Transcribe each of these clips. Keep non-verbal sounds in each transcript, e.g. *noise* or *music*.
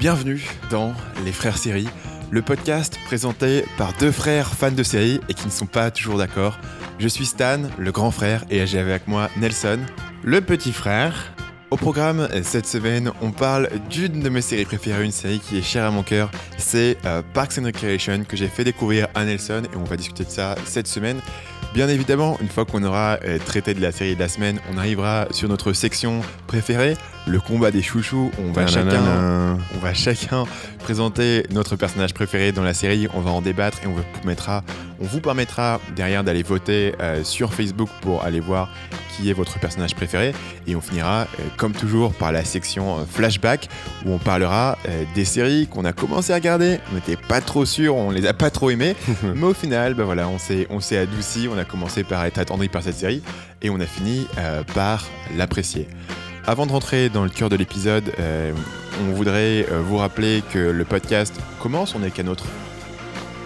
Bienvenue dans Les Frères Séries, le podcast présenté par deux frères fans de séries et qui ne sont pas toujours d'accord. Je suis Stan, le grand frère, et j'ai avec moi Nelson, le petit frère. Au programme cette semaine, on parle d'une de mes séries préférées, une série qui est chère à mon cœur, c'est euh, Parks and Recreation que j'ai fait découvrir à Nelson et on va discuter de ça cette semaine. Bien évidemment, une fois qu'on aura euh, traité de la série de la semaine, on arrivera sur notre section préférée, le combat des chouchous. On va, chacun, on va chacun présenter notre personnage préféré dans la série, on va en débattre et on vous permettra, on vous permettra derrière d'aller voter euh, sur Facebook pour aller voir qui est votre personnage préféré. Et on finira, euh, comme toujours, par la section flashback où on parlera des séries qu'on a commencé à regarder. On n'était pas trop sûr, on les a pas trop aimées, *laughs* mais au final, bah voilà, on s'est, on s'est adouci, on a commencé par être attendri par cette série et on a fini euh, par l'apprécier. Avant de rentrer dans le cœur de l'épisode, euh, on voudrait euh, vous rappeler que le podcast commence, on est qu'à notre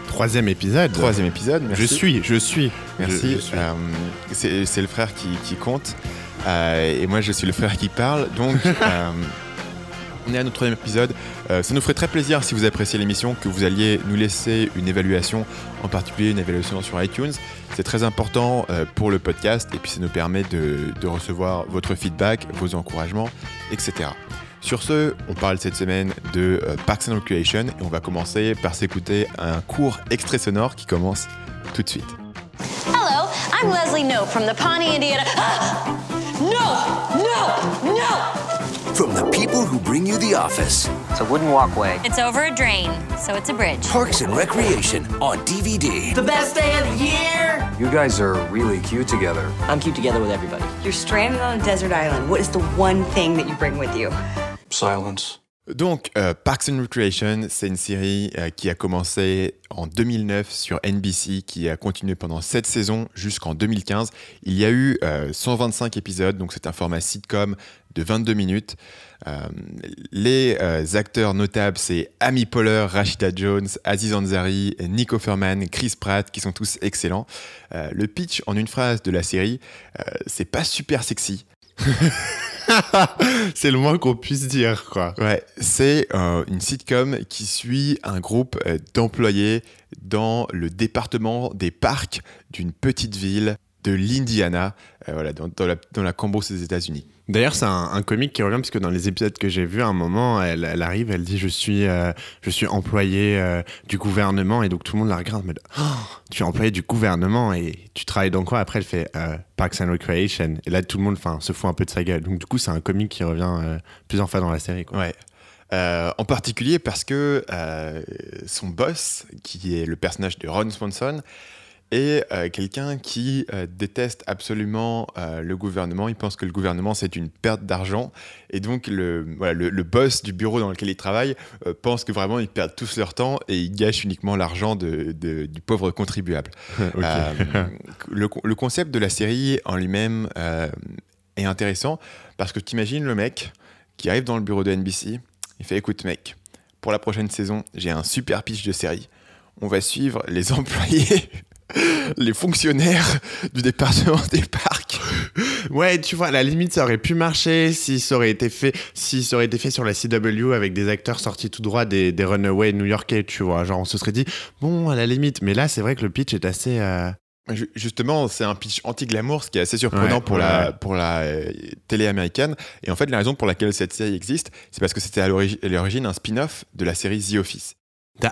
troisième épisode. Troisième épisode, merci. Je suis, je suis. Merci. c'est le frère qui, qui compte et moi je suis le frère qui parle, donc *laughs* on est à notre troisième épisode. Euh, ça nous ferait très plaisir si vous appréciez l'émission que vous alliez nous laisser une évaluation, en particulier une évaluation sur iTunes. C'est très important euh, pour le podcast et puis ça nous permet de, recevoir votre feedback, vos encouragements, etc. Sur ce, on parle cette semaine de euh, Parks and Recreation et on va commencer par s'écouter un court extrait sonore qui commence tout de suite. Hello, I'm Leslie No from the Pawnee, Indiana. Ah! *gasps* No! No! No! From the people who bring you The Office. It's a wooden walkway. It's over a drain, so it's a bridge. Parks and Recreation on DVD. The best day of the year! You guys are really cute together. I'm cute together with everybody. You're stranded on a desert island. What is the one thing that you bring with you? Silence. Donc, euh, Parks and Recreation, c'est une série euh, qui a commencé en 2009 sur NBC, qui a continué pendant 7 saisons jusqu'en 2015. Il y a eu 125 euh, épisodes, donc c'est un format sitcom de 22 minutes. les acteurs notables, c'est Amy Poehler, Rashida Jones, Aziz Ansari, Nick Offerman, Chris Pratt, qui sont tous excellents. le pitch en une phrase de la série, c'est pas super sexy. *laughs* *laughs* c'est le moins qu'on puisse dire, quoi. Ouais, c'est euh, une sitcom qui suit un groupe euh, d'employés dans le département des parcs d'une petite ville de l'Indiana, euh, voilà, dans, la, dans la des États-Unis. D'ailleurs, c'est un, comique qui revient parce que dans les épisodes que j'ai vus, à un moment, elle, arrive, elle dit je suis, euh, je suis employé euh, du gouvernement et donc tout le monde la regarde, mais oh, tu es employé du gouvernement et tu travailles dans quoi? Après, elle fait Parks and Recreation et là tout le monde, se fout un peu de sa gueule. Donc du coup, c'est un comique qui revient plusieurs fois dans la série. Ouais. en particulier parce que son boss, qui est le personnage de Ron Swanson, et euh, quelqu'un qui euh, déteste absolument euh, le gouvernement. Il pense que le gouvernement, c'est une perte d'argent. Et donc, le, voilà, le, boss du bureau dans lequel il travaille pense que vraiment, ils perdent tous leur temps et ils gâchent uniquement l'argent de, du pauvre contribuable. *laughs* le, le, concept de la série en lui-même est intéressant parce que tu imagines le mec qui arrive dans le bureau de NBC, il fait Écoute, mec, pour la prochaine saison, j'ai un super pitch de série. On va suivre les *laughs* employés les fonctionnaires du département des parcs. Ouais, tu vois, à la limite, ça aurait pu marcher si ça aurait été fait, si ça aurait été fait sur la CW avec des acteurs sortis tout droit des, des Runaways new-yorkais, tu vois. Genre, on se serait dit, bon, à la limite. Mais là, c'est vrai que le pitch est assez. Euh, justement, c'est un pitch anti-glamour, ce qui est assez surprenant pour, La, pour la euh, télé américaine. Et en fait, la raison pour laquelle cette série existe, c'est parce que c'était à l'origine un spin-off de la série The Office.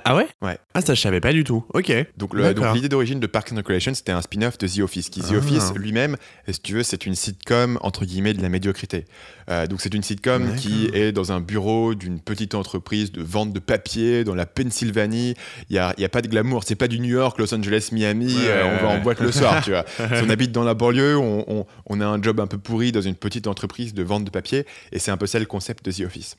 Ah ouais Ouais. Ah ça je savais pas du tout. Ok. Donc l'idée d'origine de Parks and Recreation c'était un spin-off de The Office. Qui The ah. Office lui-même, si tu veux, c'est une sitcom entre guillemets de la médiocrité. Euh, donc c'est une sitcom qui est dans un bureau d'une petite entreprise de vente de papier dans la Pennsylvanie. Il y a, y a, pas de glamour. C'est pas du New York, Los Angeles, Miami. Euh, on va en boîte le soir, tu vois. *laughs* Si on habite dans la banlieue, on, on, on a un job un peu pourri dans une petite entreprise de vente de papier. Et c'est un peu ça le concept de The Office.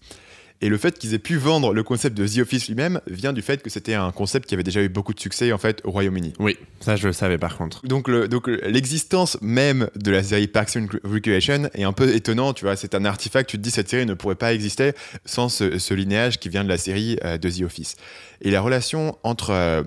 Et le fait qu'ils aient pu vendre le concept de The Office lui-même vient du fait que c'était un concept qui avait déjà eu beaucoup de succès en fait au Royaume-Uni. Oui, ça je le savais par contre. Donc l'existence même de la série Parks and Recreation est un peu étonnant, tu vois, c'est un artefact, tu te dis cette série ne pourrait pas exister sans ce, linéage qui vient de la série euh, de The Office. Et la relation entre euh,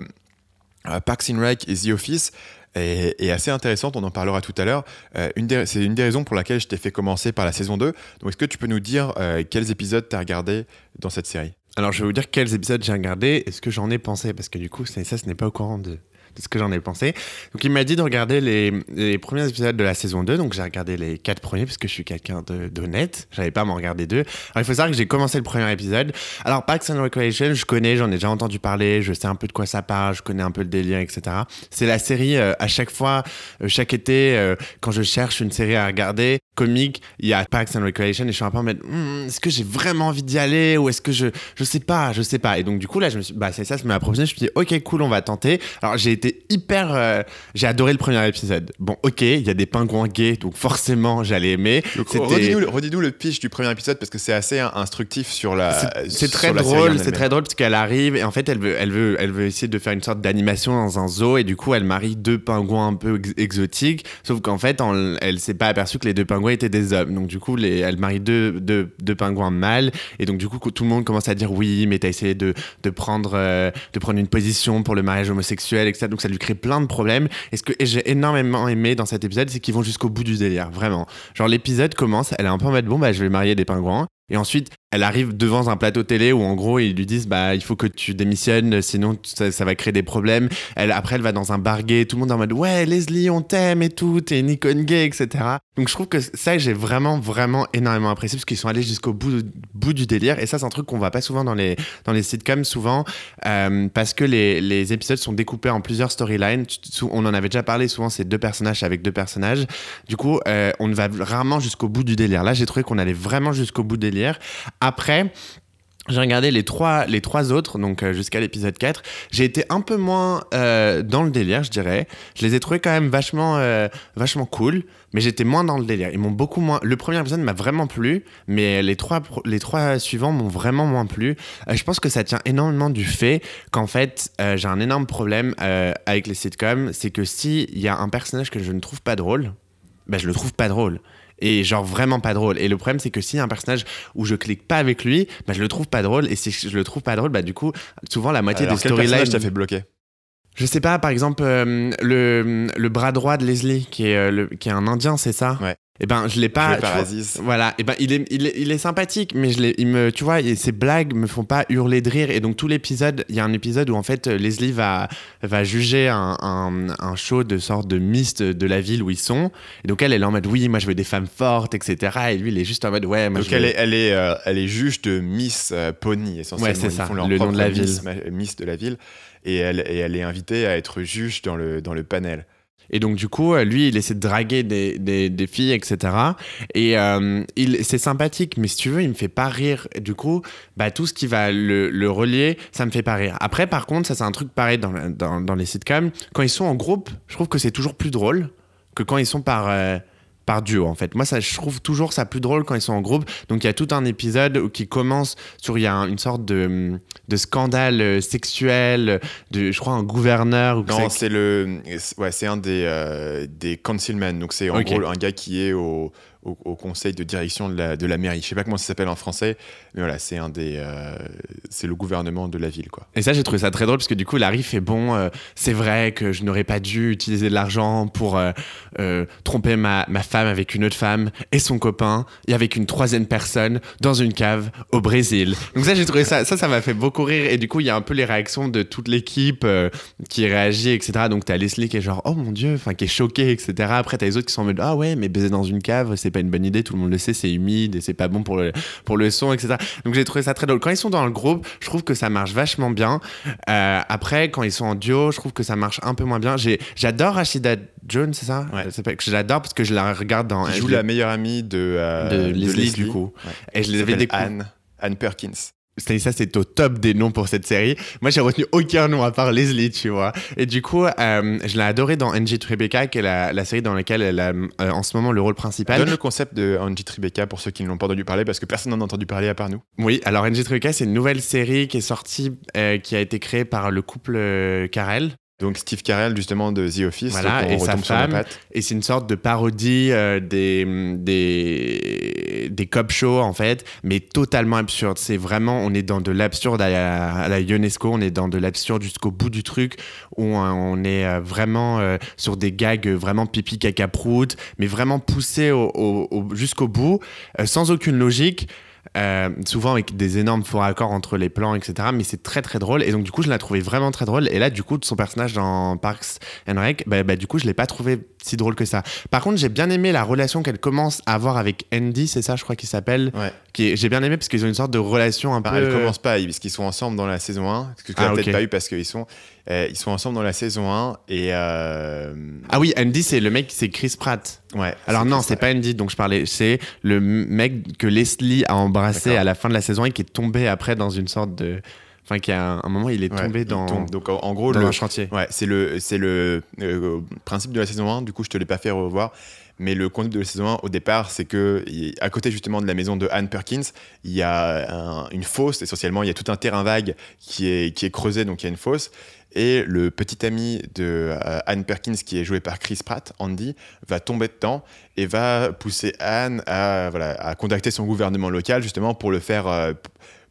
euh, Parks and Rec et The Office est, assez intéressante, on en parlera tout à l'heure. Euh, c'est une des raisons pour laquelle je t'ai fait commencer par la saison 2. Donc est-ce que tu peux nous dire euh, quels épisodes tu as regardé dans cette série? Alors, je vais vous dire quels épisodes j'ai regardé et ce que j'en ai pensé, parce que du coup, ça, ça ce n'est pas au courant de ce que j'en ai pensé. Donc, il m'a dit de regarder les, les premiers épisodes de la saison 2. Donc, j'ai regardé les quatre premiers, parce que je suis quelqu'un d'honnête. J'avais pas à m'en regarder deux. Alors, il faut savoir que j'ai commencé le premier épisode. Alors, Parks and Recreation, je connais, j'en ai déjà entendu parler, je sais un peu de quoi ça parle, je connais un peu le délire, etc. C'est la série, euh, à chaque fois, euh, chaque été, euh, quand je cherche une série à regarder, comique, il y a Parks and Recreation et je suis un peu en mode, Hmm, est-ce que j'ai vraiment envie d'y aller ou est-ce que je, je sais pas, je sais pas. Et donc, du coup, là, je me suis, bah, c'est ça, ça m'a proposé. Je me suis dit, ok, cool, on va tenter. Alors, j'ai été hyper, euh, j'ai adoré le premier épisode. Bon, ok, il y a des pingouins gays, donc forcément, j'allais aimer. Redis-nous le- pitch du premier épisode parce que c'est assez in- instructif sur la. C'est- très drôle, c'est très drôle parce qu'elle arrive et en fait elle veut, elle veut, elle veut essayer de faire une sorte d'animation dans un zoo et du coup elle marie deux pingouins un peu ex- exotiques. Sauf qu'en fait en- elle s'est pas aperçue que les deux pingouins étaient des hommes. Donc du coup les, elle marie deux, deux, deux pingouins mâles et donc du coup tout le monde commence à dire oui mais t'as essayé de, de prendre euh, de prendre une position pour le mariage homosexuel etc. Donc ça lui crée plein de problèmes. Et ce que j'ai énormément aimé dans cet épisode c'est qu'ils vont jusqu'au bout du délire vraiment. Genre l'épisode commence, elle est un peu en mode bon bah je vais marier des pingouins. Et ensuite, elle arrive devant un plateau télé où en gros ils lui disent bah il faut que tu démissionnes sinon ça, va créer des problèmes. Elle après elle va dans un bar gay, tout le monde est en mode ouais Leslie on t'aime et tout, t'es une icône gay etc. Donc je trouve que ça j'ai vraiment vraiment énormément apprécié parce qu'ils sont allés jusqu'au bout du délire et ça c'est un truc qu'on voit pas souvent dans les dans les sitcoms souvent euh, parce que les, les épisodes sont découpés en plusieurs storylines. On en avait déjà parlé souvent c'est deux personnages avec deux personnages. Du coup euh, on va rarement jusqu'au bout du délire. Là j'ai trouvé qu'on allait vraiment jusqu'au bout du délire. Après, j'ai regardé les trois, les trois autres, donc euh, jusqu'à l'épisode 4. J'ai été un peu moins euh, dans le délire, je dirais. Je les ai trouvés quand même vachement, euh, vachement cool, mais j'étais moins dans le délire. Ils m'ont beaucoup moins. Le premier épisode m'a vraiment plu, mais les trois, les trois suivants m'ont vraiment moins plu. Je pense que ça tient énormément du fait qu'en fait, j'ai un énorme problème avec les sitcoms, c'est que s'il y a un personnage que je ne trouve pas drôle, bah, je le trouve pas drôle. Et genre vraiment pas drôle. Et le problème, c'est que s'il y a un personnage où je clique pas avec lui, bah, je le trouve pas drôle. Et si je le trouve pas drôle, bah, du coup, souvent la moitié Alors, des storylines. t'a fait bloquer? Je sais pas, par exemple, euh, le, le bras droit de Leslie, qui est, euh, le, qui est un indien, c'est ça Ouais. Et ben, je l'ai pas. Par vois. Voilà, et ben, il est, il est, il est sympathique, mais je il me, tu vois, ses blagues me font pas hurler de rire. Et donc, tout l'épisode, il y a un épisode où en fait, Leslie va, va juger un, un, un show de sorte de Miss de, la ville où ils sont. Et donc, elle, elle est en mode, oui, moi je veux des femmes fortes, etc. Et lui, il est juste en mode, ouais, moi Donc je elle veux- est, elle, est, euh, elle est juge de Miss Pony essentiellement. Ouais, c'est ça, le nom de la Miss, ville. ma- Miss de la ville. Et elle, est invitée à être juge dans le, panel. Et donc, du coup, lui, il essaie de draguer des, filles, etc. Et euh, c'est sympathique, mais si tu veux, il me fait pas rire. Du coup, bah, tout ce qui va le, relier, ça me fait pas rire. Après, par contre, ça, c'est un truc pareil dans les sitcoms. Quand ils sont en groupe, je trouve que c'est toujours plus drôle que quand ils sont par. euh, par duo en fait. Moi ça je trouve toujours ça plus drôle quand ils sont en groupe. Donc il y a tout un épisode où- qui commence sur il y a un- une sorte de, de scandale euh, sexuel de je crois un gouverneur ou Non, c'est- le, ouais, c'est un des, euh, des councilmen. Donc c'est en gros un gars qui est au, au, conseil de direction de la, de la mairie. Je sais pas comment ça s'appelle en français, mais voilà, c'est un des, euh, c'est le gouvernement de la ville, quoi. Et ça, j'ai trouvé ça très drôle parce que du coup, Larry fait bon, euh, c'est vrai que je n'aurais pas dû utiliser de l'argent pour euh, euh, tromper ma, ma femme avec une autre femme et son copain et avec une troisième personne dans une cave au Brésil. Donc ça, j'ai trouvé ça, ça, ça m'a fait beaucoup rire. Et du coup, il y a un peu les réactions de toute l'équipe qui réagit, etc. Donc t'as Leslie qui est genre, oh mon dieu, enfin qui est choquée, etc. Après, t'as les autres qui sont en mode, ah ouais, mais baiser dans une cave, c'est pas une bonne idée, tout le monde le sait, c'est humide et c'est pas bon pour le, pour le son, etc. Donc j'ai trouvé ça très drôle. Quand ils sont dans le groupe, je trouve que ça marche vachement bien. Euh, après, quand ils sont en duo, je trouve que ça marche un peu moins bien. J'ai- J'adore Rashida Jones, c'est ça? Ouais. Elle que J'adore parce que je la regarde dans. Je joue la meilleure amie de, euh, de Leslie, du coup. Ouais. Et je les Elle avais. Anne, Anne Perkins. Stanislas, c'est au top des noms pour cette série. Moi, j'ai retenu aucun nom à part Leslie, tu vois. Et du coup, euh, je l'ai adoré dans NG Tribeca, qui est la, la série dans laquelle elle a euh, en ce moment le rôle principal. Donne le concept de Angie Tribeca pour ceux qui ne l'ont pas entendu parler, parce que personne n'en a entendu parler à part nous. Oui, alors NG Tribeca, c'est une nouvelle série qui est sortie, euh, qui a été créée par le couple Carell. Donc Steve Carell, justement, de The Office. Voilà, on et sa sur femme. Et c'est une sorte de parodie euh, des, des, des cop shows, en fait, mais totalement absurde. C'est vraiment, on est dans de l'absurde à, la- à la UNESCO, on est dans de l'absurde jusqu'au bout du truc, où on est euh, vraiment euh, sur des gags vraiment pipi caca prout, mais vraiment poussés au- au- au- jusqu'au bout, euh, sans aucune logique. Euh, souvent avec des énormes faux raccords entre les plans, etc. Mais c'est très très drôle. Et donc du coup, je l'ai trouvé vraiment très drôle. Et là, du coup, son personnage dans Parks and Rec, bah, bah, du coup, je l'ai pas trouvé si drôle que ça. Par contre, j'ai bien aimé la relation qu'elle commence à avoir avec Andy, c'est ça, je crois qu'il s'appelle. Ouais. Qui est- J'ai bien aimé parce qu'ils ont une sorte de relation un Bah, peu. Elle commence pas, parce qu'ils sont ensemble dans la saison 1. Ce que tu Ah, peut-être pas eu parce qu'ils sont, euh, ils sont ensemble dans la saison 1. Et. euh, Ah oui, Andy, c'est le mec, c'est Chris Pratt. ouais, Alors non, c'est pas Andy dont je parlais. C'est le mec que Leslie a embrassé à la fin de la saison et qui est tombé après dans une sorte de. Enfin, qui a un, un moment, il est tombé il dans, tombe. Donc en, gros, dans le, un chantier. Ouais, c'est le, c'est le euh, principe de la saison 1. Du coup, je te l'ai pas fait revoir. Mais le concept de la saison 1, au départ, c'est que à côté justement de la maison de Anne Perkins, il y a un- une fosse. Essentiellement, il y a tout un terrain vague qui est, qui est creusé, donc il y a une fosse. Et le petit ami de euh, Anne Perkins, qui est joué par Chris Pratt, Andy, va tomber dedans et va pousser Anne à, voilà, à contacter son gouvernement local justement pour le faire, euh,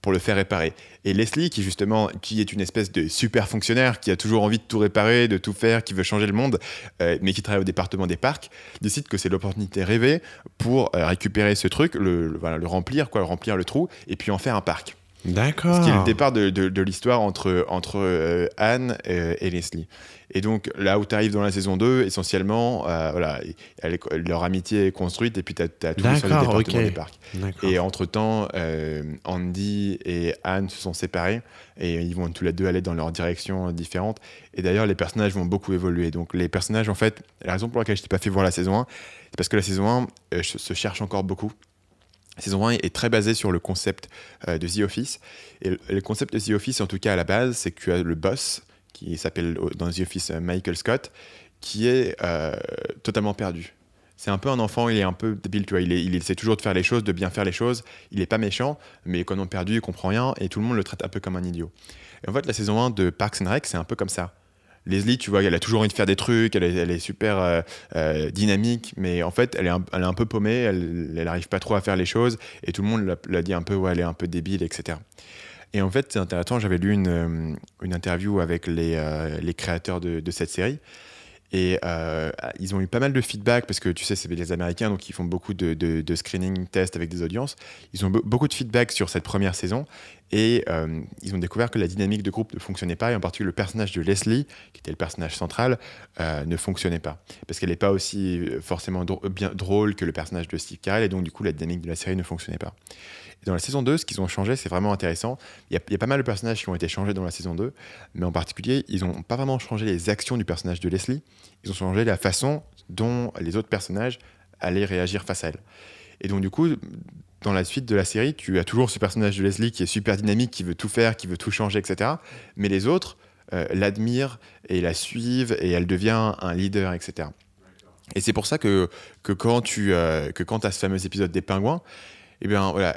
pour le faire réparer. Et Leslie, qui justement, qui est une espèce de super fonctionnaire, qui a toujours envie de tout réparer, de tout faire, qui veut changer le monde, euh, mais qui travaille au département des parcs, décide que c'est l'opportunité rêvée pour euh, récupérer ce truc, le, le- voilà, le remplir, quoi, remplir le trou, et puis en faire un parc. D'accord. Ce qui est le départ de, de- de l'histoire entre, entre euh, Anne euh, et Leslie. Et donc, là où tu arrives dans la saison 2, essentiellement, euh, voilà, elle est- leur amitié est construite, et puis tu as, tout sur le département ok. des parcs. Et entre-temps, euh, Andy et Anne se sont séparés et ils vont tous les deux aller dans leurs directions différentes. Et d'ailleurs, les personnages vont beaucoup évoluer. Donc, les personnages, en fait, la raison pour laquelle je t'ai pas fait voir la saison 1, c'est parce que la saison 1 euh, se se cherche encore beaucoup. Saison 1 est très basée sur le concept euh, de The Office. Et le, concept de The Office, en tout cas à la base, c'est que tu as le boss, qui s'appelle dans The Office euh, Michael Scott, qui est euh, totalement perdu. C'est un peu un enfant, il est un peu débile, tu vois. Il, est- essaie toujours de faire les choses, de bien faire les choses. Il est pas méchant, mais quand on est perdu, il comprend rien et tout le monde le traite un peu comme un idiot. Et en fait, la saison 1 de Parks and Rec, c'est un peu comme ça. Leslie, tu vois, elle a toujours envie de faire des trucs, elle est, super euh, euh, dynamique, mais en fait, elle est un, peu paumée, elle n'arrive pas trop à faire les choses, et tout le monde l'a- dit un peu, ouais, elle est un peu débile, etc. Et en fait, c'est intéressant, j'avais lu une, euh, interview avec les, créateurs de, cette série, et ils ont eu pas mal de feedback, parce que tu sais, c'est les Américains, donc ils font beaucoup de, de, screening, tests avec des audiences. Ils ont be- beaucoup de feedback sur cette première saison, et euh, ils ont découvert que la dynamique de groupe ne fonctionnait pas, et en particulier le personnage de Leslie, qui était le personnage central, euh, ne fonctionnait pas. Parce qu'elle n'est pas aussi euh, forcément dro- bien drôle que le personnage de Steve Carell, et donc du coup la dynamique de la série ne fonctionnait pas. Et dans la saison 2, ce qu'ils ont changé, c'est vraiment intéressant. Il y, y a pas mal de personnages qui ont été changés dans la saison 2, mais en particulier, ils n'ont pas vraiment changé les actions du personnage de Leslie, ils ont changé la façon dont les autres personnages allaient réagir face à elle. Et donc du coup, dans la suite de la série, tu as toujours ce personnage de Leslie qui est super dynamique, qui veut tout faire, qui veut tout changer, etc. Mais les autres euh, l'admirent et la suivent et elle devient un leader, etc. Et c'est pour ça que, que quand tu euh, que quand as ce fameux épisode des pingouins, eh bien voilà,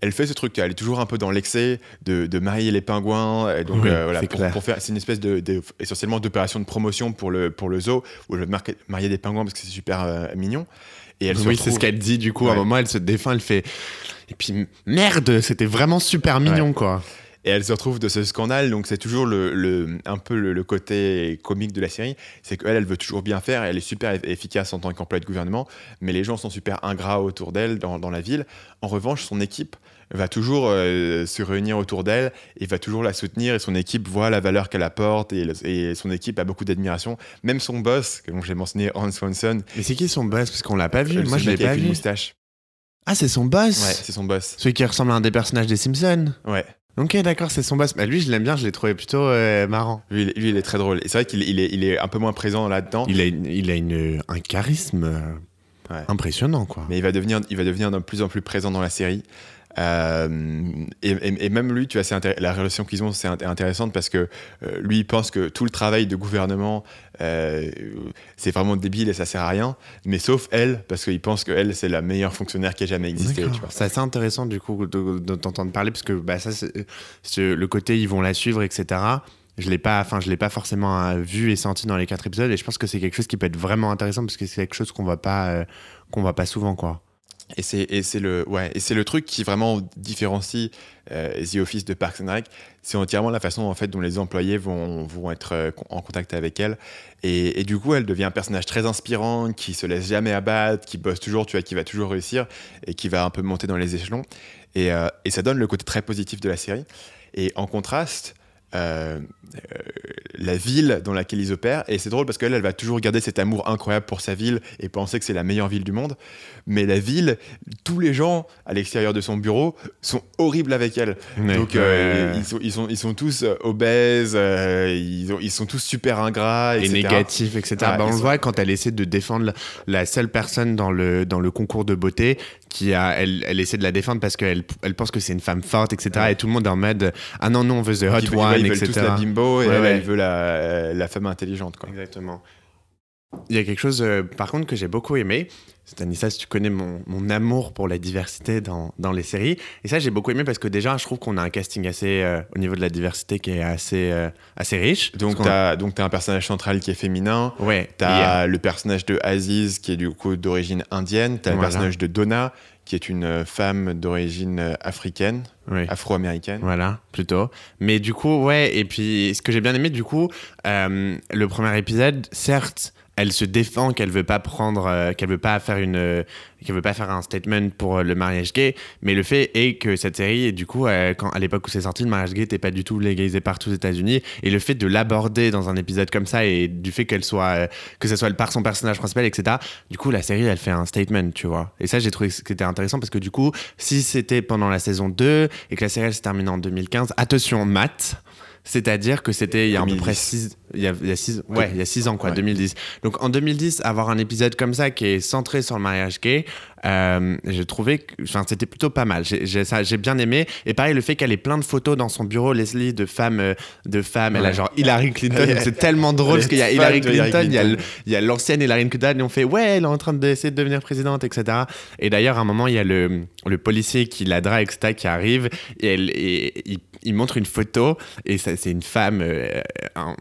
elle, fait ce truc, elle est toujours un peu dans l'excès de, de marier les pingouins, et donc Oui, euh, voilà, c'est pour, faire, c'est une espèce de, de- essentiellement d'opération de promotion pour le pour le zoo où veut marquer- marier des pingouins parce que c'est super euh, mignon. Et elle oui, c'est ce qu'elle dit du coup. À un moment, elle se défend, elle fait. Et puis merde, c'était vraiment super mignon quoi. Et elle se retrouve de ce scandale, donc c'est toujours le, le- un peu le, le côté comique de la série, c'est qu'elle, elle veut toujours bien faire, et elle est super eff- efficace en tant qu'employée de gouvernement, mais les gens sont super ingrats autour d'elle dans, dans la ville. En revanche, son équipe va toujours euh, se réunir autour d'elle et va toujours la soutenir, et son équipe voit la valeur qu'elle apporte, et, son équipe a beaucoup d'admiration. Même son boss, que j'ai mentionné, Hans Swanson, Mais c'est qui son boss? Parce qu'on l'a pas vu. euh, Moi, je l'ai pas une vu. moustache. Ah, c'est son boss? Ouais, c'est son boss. Celui qui ressemble à un des personnages des Simpsons? Ouais. Ok, d'accord, c'est son boss. Bah, lui, je l'aime bien, je l'ai trouvé plutôt euh, marrant. Lui, il- lui, il est très drôle. Et c'est vrai qu'il il est, il est un peu moins présent là-dedans. Il a, une- il a une, un charisme Ouais. impressionnant, quoi. mais il va devenir, il va devenir de plus en plus présent dans la série. Euh, et, et- et même lui, tu vois, la relation qu'ils ont, c'est int- intéressante parce que euh, lui, il pense que tout le travail de gouvernement, euh, c'est vraiment débile et ça sert à rien. Mais sauf elle, parce qu'il pense que elle, c'est la meilleure fonctionnaire qui a jamais existé. C'est assez intéressant du coup de, de t'entendre parler parce que bah, ça, le côté ils vont la suivre, etc. Je l'ai pas, enfin je l'ai pas forcément vu et senti dans les quatre épisodes et je pense que c'est quelque chose qui peut être vraiment intéressant parce que c'est quelque chose qu'on voit pas, euh, qu'on voit pas souvent quoi. Et c'est le truc qui vraiment différencie euh, The Office de Parks and Rec. C'est entièrement la façon en fait dont les employés vont être euh, en contact avec elle. Et, du coup, elle devient un personnage très inspirant, qui se laisse jamais abattre, qui bosse toujours, tu vois, qui va toujours réussir et qui va un peu monter dans les échelons. Et, euh, et ça donne le côté très positif de la série. Et en contraste, euh, euh, la ville dans laquelle ils opèrent. Et c'est drôle parce qu'elle, elle va toujours garder cet amour incroyable pour sa ville et penser que c'est la meilleure ville du monde. Mais la ville, tous les gens à l'extérieur de son bureau sont horribles avec elle. Donc euh, ils, sont, ils, sont, ils sont tous obèses, euh, ils, ont- ils sont tous super ingrats, et etc. négatif, etc. Bah, on le voit quand elle essaie de défendre la, seule personne dans le, dans le concours de beauté qui a, elle, elle essaie de la défendre parce qu'elle elle pense que c'est une femme forte, etc. Ouais. Et tout le monde est en mode ah non, non, on veut the hot one, ils veulent etc. tous la bimbo et Ouais, elle, ouais. elle veut la, la femme intelligente. Quoi. Exactement. Il y a quelque chose, euh, par contre, que j'ai beaucoup aimé. Stanislas, tu connais mon, mon amour pour la diversité dans, dans les séries. Et ça, j'ai beaucoup aimé parce que déjà, je trouve qu'on a un casting assez, euh, au niveau de la diversité, qui est assez, euh, assez riche. Donc t'as donc t'as un personnage central qui est féminin. Ouais. T'as le personnage de Aziz qui est du coup d'origine indienne. T'as le Voilà. personnage de Donna qui est une euh, femme d'origine euh, africaine, afro-américaine. Voilà, plutôt. Mais du coup, ouais, et puis ce que j'ai bien aimé, du coup, euh, le premier épisode, certes, elle se défend qu'elle veut pas prendre, euh, qu'elle veut pas faire une, euh, qu'elle veut pas faire un statement pour euh, le mariage gay, mais le fait est que cette série, et du coup, quand, à l'époque où c'est sorti, le mariage gay n'était pas du tout légalisé partout aux États-Unis, et le fait de l'aborder dans un épisode comme ça, et du fait qu'elle soit, que ce soit par son personnage principal, etc., du coup, la série, elle fait un statement, tu vois. Et ça, j'ai trouvé que c'était intéressant parce que du coup, si c'était pendant la saison 2 et que la série elle se termine en 2015, attention, maths. C'est-à-dire que c'était il y a à peu 2010. près 6 il y a, il y a six, ouais, il y a six ans quoi, Ouais. 2010. Donc en 2010, avoir un épisode comme ça qui est centré sur le mariage gay, euh, j'ai trouvé que c'était plutôt pas mal. J'ai j'ai bien aimé. Et pareil, le fait qu'elle ait plein de photos dans son bureau, Leslie, de femmes, euh, de femmes. Elle a genre Hillary Clinton. C'est tellement drôle parce qu'il y a Hillary Clinton, il y a l'ancienne Hillary Clinton et on fait ouais, elle est en train d'essayer de devenir présidente, etc. Et d'ailleurs, à un moment, il y a le, le policier qui la drague, etc., qui arrive et, elle, et il, il montre une photo et c'est une femme euh, im-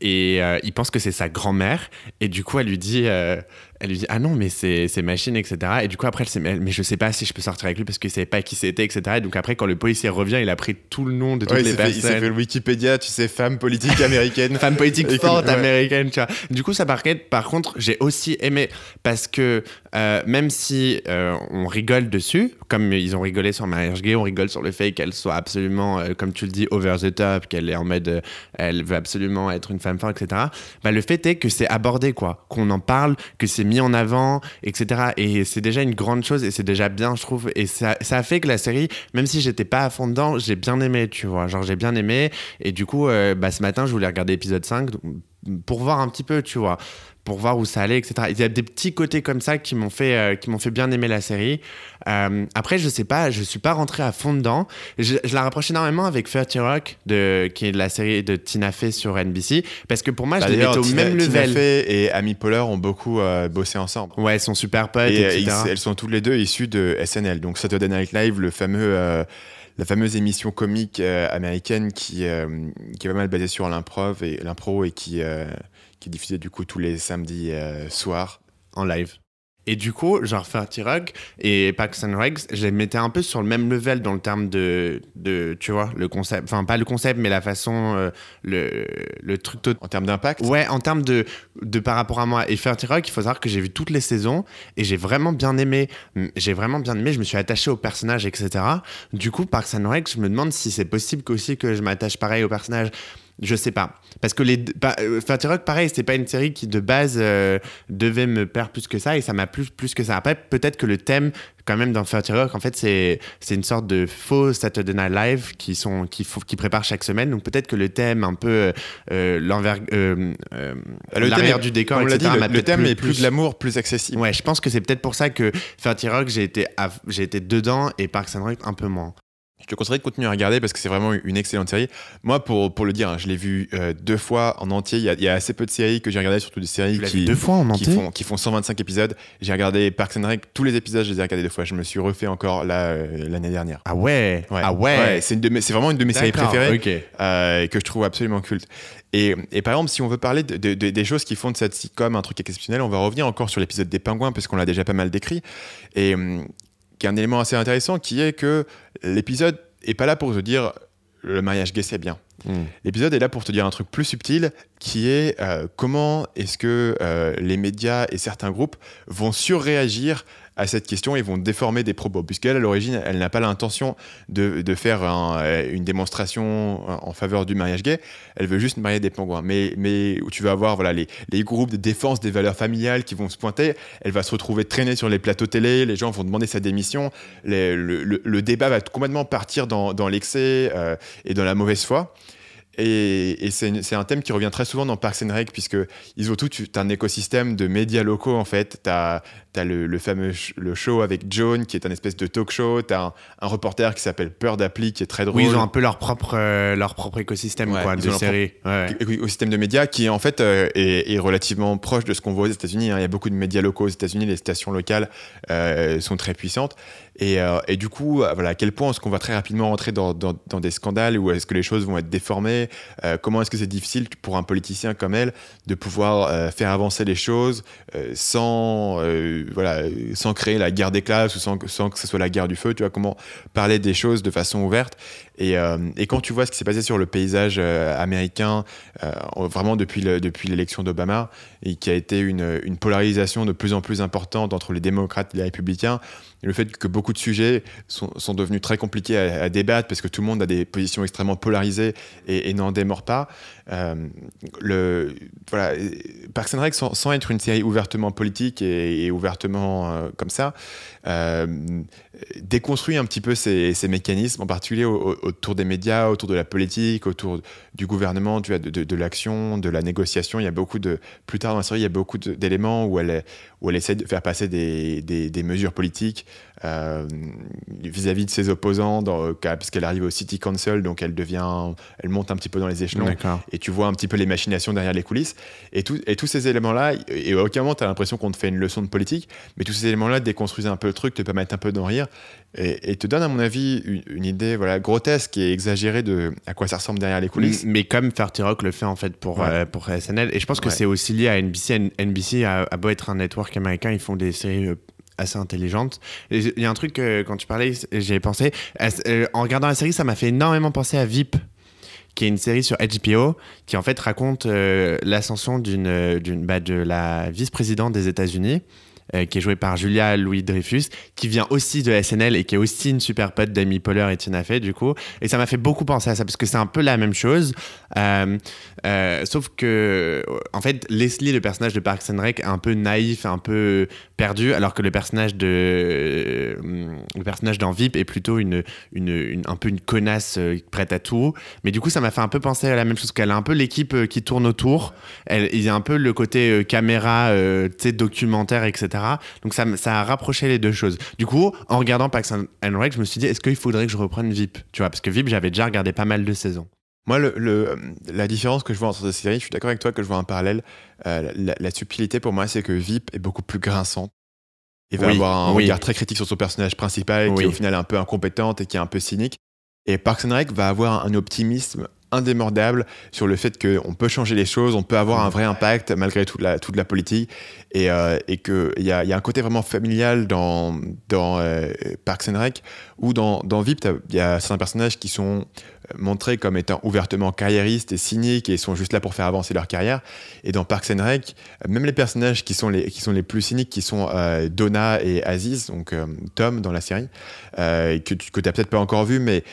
et euh, il pense que c'est sa grand-mère. Et du coup, elle lui dit, euh, elle lui dit ah non, mais c'est machine, etc. Et du coup, après, elle s'est mais, je sais pas si je peux sortir avec lui parce qu'il savait pas qui c'était, etc. Et donc après, quand le policier revient, il a pris tout le nom de toutes Ouais, les s'est fait, il s'est personnes. fait le Wikipédia, tu sais, femme politique américaine. *laughs* Femme politique forte ouais. américaine, tu vois. Du coup, ça par contre, par contre, j'ai aussi aimé parce que euh, même si euh, on rigole dessus, comme ils ont rigolé sur Mariage Gay, on rigole sur le fait qu'elle soit absolument, euh, comme tu le dis, over the top, qu'elle est en mode, elle veut absolument être une femme forte, etc. Bah, le fait est que c'est abordé, quoi, qu'on en parle, que c'est mis en avant, etc. Et c'est déjà une grande chose et c'est déjà bien, je trouve. Et ça, a fait que la série, même si j'étais pas à fond dedans, j'ai bien aimé, tu vois. Genre, j'ai bien aimé. Et du coup, euh, bah, ce matin, je voulais regarder épisode 5 donc, pour voir un petit peu, tu vois, pour voir où ça allait, etc. Il y a des petits côtés comme ça qui m'ont fait, euh, qui m'ont fait bien aimer la série. Euh, après, je sais pas, je suis pas rentré à fond dedans. Je, je la rapproche énormément avec 30 Rock, de, qui est la série de Tina Fey sur NBC, parce que pour moi, Bah, je les D'ailleurs, mettais au Tina- même Tina level. Fey et Amy Poehler ont beaucoup euh, bossé ensemble. Ouais, son super pote, Et euh, etc. ils- elles sont toutes les deux issues de SNL, donc Saturday Night Live, le fameux, la fameuse émission comique euh, américaine qui, euh, qui est pas mal basée sur l'impro et l'impro et qui, euh, qui est diffusée du coup tous les samedis euh, soirs. en live. Et du coup, genre 30 Rock et Parks and Recs, je les mettais un peu sur le même level dans le terme de, de tu vois, le concept, enfin pas le concept, mais la façon, euh, le, le truc En termes d'impact, Ouais, en termes de, de par rapport à moi et 30 Rock, il faut savoir que j'ai vu toutes les saisons et j'ai vraiment bien aimé. J'ai vraiment bien aimé, je me suis attaché au personnage, etc. Du coup, Parks and Rec, je me demande si c'est possible que aussi que je m'attache pareil au personnage. Je sais pas. Parce que les pa- euh, 30 Rock, pareil, c'était pas une série qui de base euh, devait me plaire plus que ça et ça m'a plu plus que ça. Après, peut-être que le thème, quand même, dans 30 Rock, en fait, c'est une sorte de faux Saturday Night Live qui, sont, qui, qui préparent chaque semaine. Donc peut-être que le thème, un peu euh, l'envers. euh, euh, le thème l'arrière du décor, on etc., dit, le, thème est plus de l'amour, plus accessible. Ouais, je pense que c'est peut-être pour ça que 30 Rock, j'ai été, à- été dedans et Parks and Rec un peu moins. Je te conseillerais de continuer à regarder parce que c'est vraiment une excellente série. Moi, pour, pour le dire, hein, je l'ai vu euh, deux fois en entier. Il y, a, il y a assez peu de séries que j'ai regardées, surtout des séries qui, deux fois en qui font, qui font 125 épisodes. J'ai regardé Parks and Rec, tous les épisodes, je les ai regardés deux fois. Je me suis refait encore euh, l'année dernière. Ah ouais, Ah ouais, c'est vraiment une de mes séries préférées euh, que je trouve absolument culte. Et, et par exemple, si on veut parler de, de- de- des choses qui font de cette sitcom un truc exceptionnel, on va revenir encore sur l'épisode des pingouins, parce qu'on l'a déjà pas mal décrit. Et hum, qui est un élément assez intéressant, qui est que l'épisode est pas là pour te dire le mariage gay c'est bien. Mm. L'épisode est là pour te dire un truc plus subtil, qui est euh, comment est-ce que euh, les médias et certains groupes vont surréagir à cette question et vont déformer des propos. Puisqu'elle, à l'origine, elle n'a pas l'intention de, faire euh, une démonstration en faveur du mariage gay, elle veut juste marier des pingouins. Mais, où tu vas avoir voilà, les, groupes de défense des valeurs familiales qui vont se pointer, elle va se retrouver traînée sur les plateaux télé, les gens vont demander sa démission, le, débat va complètement partir dans, l'excès euh, et dans la mauvaise foi. Et, c'est un thème qui revient très souvent dans Parks and Rec, puisque ils ont tout un écosystème de médias locaux en fait. Le, le fameux le show avec Joan, qui est un espèce de talk show. Tu as un, un reporter qui s'appelle Peur d'appli, qui est très drôle. Oui, ils ont un peu leur propre, euh, leur propre écosystème Ouais, quoi, ils de série. Ouais. au système de médias qui en fait euh, est, est relativement proche de ce qu'on voit aux États-Unis. hein. Il y a beaucoup de médias locaux aux États-Unis, les stations locales euh, sont très puissantes. Et, et du coup, voilà, à quel point est-ce qu'on va très rapidement rentrer dans, dans- dans des scandales ou est-ce que les choses vont être déformées Comment est-ce que c'est difficile pour un politicien comme elle de pouvoir faire avancer les choses sans, voilà, sans créer la guerre des classes ou sans que ce soit la guerre du feu Tu vois comment parler des choses de façon ouverte et, euh, et quand tu vois ce qui s'est passé sur le paysage euh, américain, euh, vraiment depuis depuis l'élection d'Obama, et qui a été une, polarisation de plus en plus importante entre les démocrates et les républicains, le fait que beaucoup de sujets sont, devenus très compliqués à, débattre parce que tout le monde a des positions extrêmement polarisées et, n'en démord pas. Euh, le, Parks and Rec, sans, être une série ouvertement politique et, ouvertement comme ça, déconstruit un petit peu ces, mécanismes, en particulier au- autour des médias, autour de la politique, autour du gouvernement, de, de- de l'action, de la négociation. Il y a beaucoup de, plus tard dans la série, il y a beaucoup d'éléments où elle, est- où elle essaie de faire passer des, des- des mesures politiques euh, vis-à-vis de ses opposants, dans, puisqu'elle arrive au City Council, donc elle devient, elle monte un petit peu dans les échelons et tu vois un petit peu les machinations derrière les coulisses. Et, tout- et tous ces éléments-là, et à aucun moment tu as l'impression qu'on te fait une leçon de politique, mais tous ces éléments-là déconstruisent un peu le truc, te permettent un peu d'en rire, et, et te donnent, à mon avis, une, une idée voilà, grotesque et exagérée de à quoi ça ressemble derrière les coulisses. Mais comme 30 Rock le fait en fait pour, Ouais. euh, pour SNL. Et je pense que Ouais. c'est aussi lié à NBC. NBC a, a beau être un network américain, ils font des séries euh, assez intelligentes. Il y a un truc, euh, quand tu parlais, j'ai pensé, euh, en regardant la série, ça m'a fait énormément penser à VIP qui est une série sur HBO qui en fait raconte l'ascension d'une d'une bah, de la vice-présidente des États-Unis euh, qui est jouée par Julia Louis Dreyfus qui vient aussi de SNL et qui est aussi une super pote d'Amy Poehler et Tina Fey du coup. Et ça m'a fait beaucoup penser à ça parce que c'est un peu la même chose. Euh, euh, sauf que en fait Leslie le personnage de Parks and Rec est un peu naïf un peu perdu alors que le personnage de le personnage dans est plutôt une, une, un peu une connasse prête à tout. Mais du coup ça m'a fait un peu penser à la même chose qu'elle a un peu l'équipe qui tourne autour. Il y a un peu le côté caméra tu documentaire etc donc ça, a rapproché les deux choses du coup en regardant Parks and Rec je me suis dit est-ce qu'il faudrait que je reprenne VIP tu vois? Parce que VIP j'avais déjà regardé pas mal de saisons Moi, le, le- la différence que je vois entre ces séries, je suis d'accord avec toi que je vois un parallèle. Euh, la, la subtilité pour moi, c'est que VIP est beaucoup plus grinçante. Il va Oui, avoir un oui. regard très critique sur son personnage principal, qui est au final un peu incompétente et qui est un peu cynique. Et Parks and Rec va avoir un optimisme indémordable sur le fait qu'on peut changer les choses, on peut avoir un vrai impact malgré toute la, toute la politique, et, euh, et qu'il y y a un côté vraiment familial dans, dans euh, Parks and Rec, ou dans, dans VIP, il y a certains personnages qui sont montrés comme étant ouvertement carriéristes et cyniques et sont juste là pour faire avancer leur carrière. Et dans Parks and Rec, même les personnages qui sont les, qui sont les plus cyniques, qui sont euh, Donna et Aziz, donc euh, Tom dans la série, euh, que tu n'as peut-être pas encore vu, mais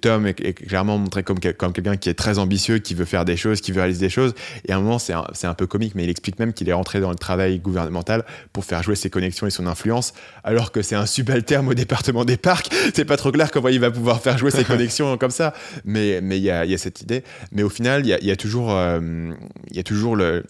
Tom est, est clairement montré comme, comme quelqu'un qui est très ambitieux, qui veut faire des choses, qui veut réaliser des choses. Et à un moment, c'est un, c'est un peu comique, mais il explique même qu'il est rentré dans le travail gouvernemental pour faire jouer ses connexions et son influence, alors que c'est un subalterne au département des parcs. *laughs* C'est pas trop clair comment il va pouvoir faire jouer ses *laughs* connexions comme ça. Mais mais il y a, il y a cette idée. Mais au final, il y a, il y a toujours, euh, il y a toujours le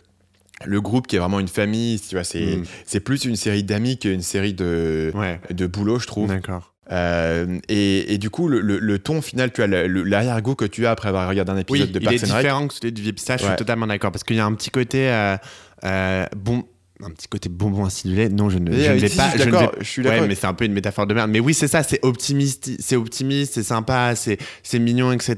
le groupe qui est vraiment une famille, tu vois, c'est Mm. c'est plus une série d'amis qu'une série de, ouais de boulot, je trouve. d'accord Euh, et, et du coup, le, le- le ton final, tu as l'arrière-goût que tu as après avoir regardé un Oui, épisode de il est Parks and Rec. différent que celui du Vip. Ça, je Ouais. suis totalement d'accord. Parce qu'il y a un petit côté euh, euh, bon. Un petit côté bonbon acidulé. Non, je ne, je ne vais si, pas. je suis je ne vais- je suis Ouais, d'accord. mais c'est un peu une métaphore de merde. Mais oui, c'est ça. C'est optimiste. C'est optimiste. C'est sympa. C'est c'est mignon, etc.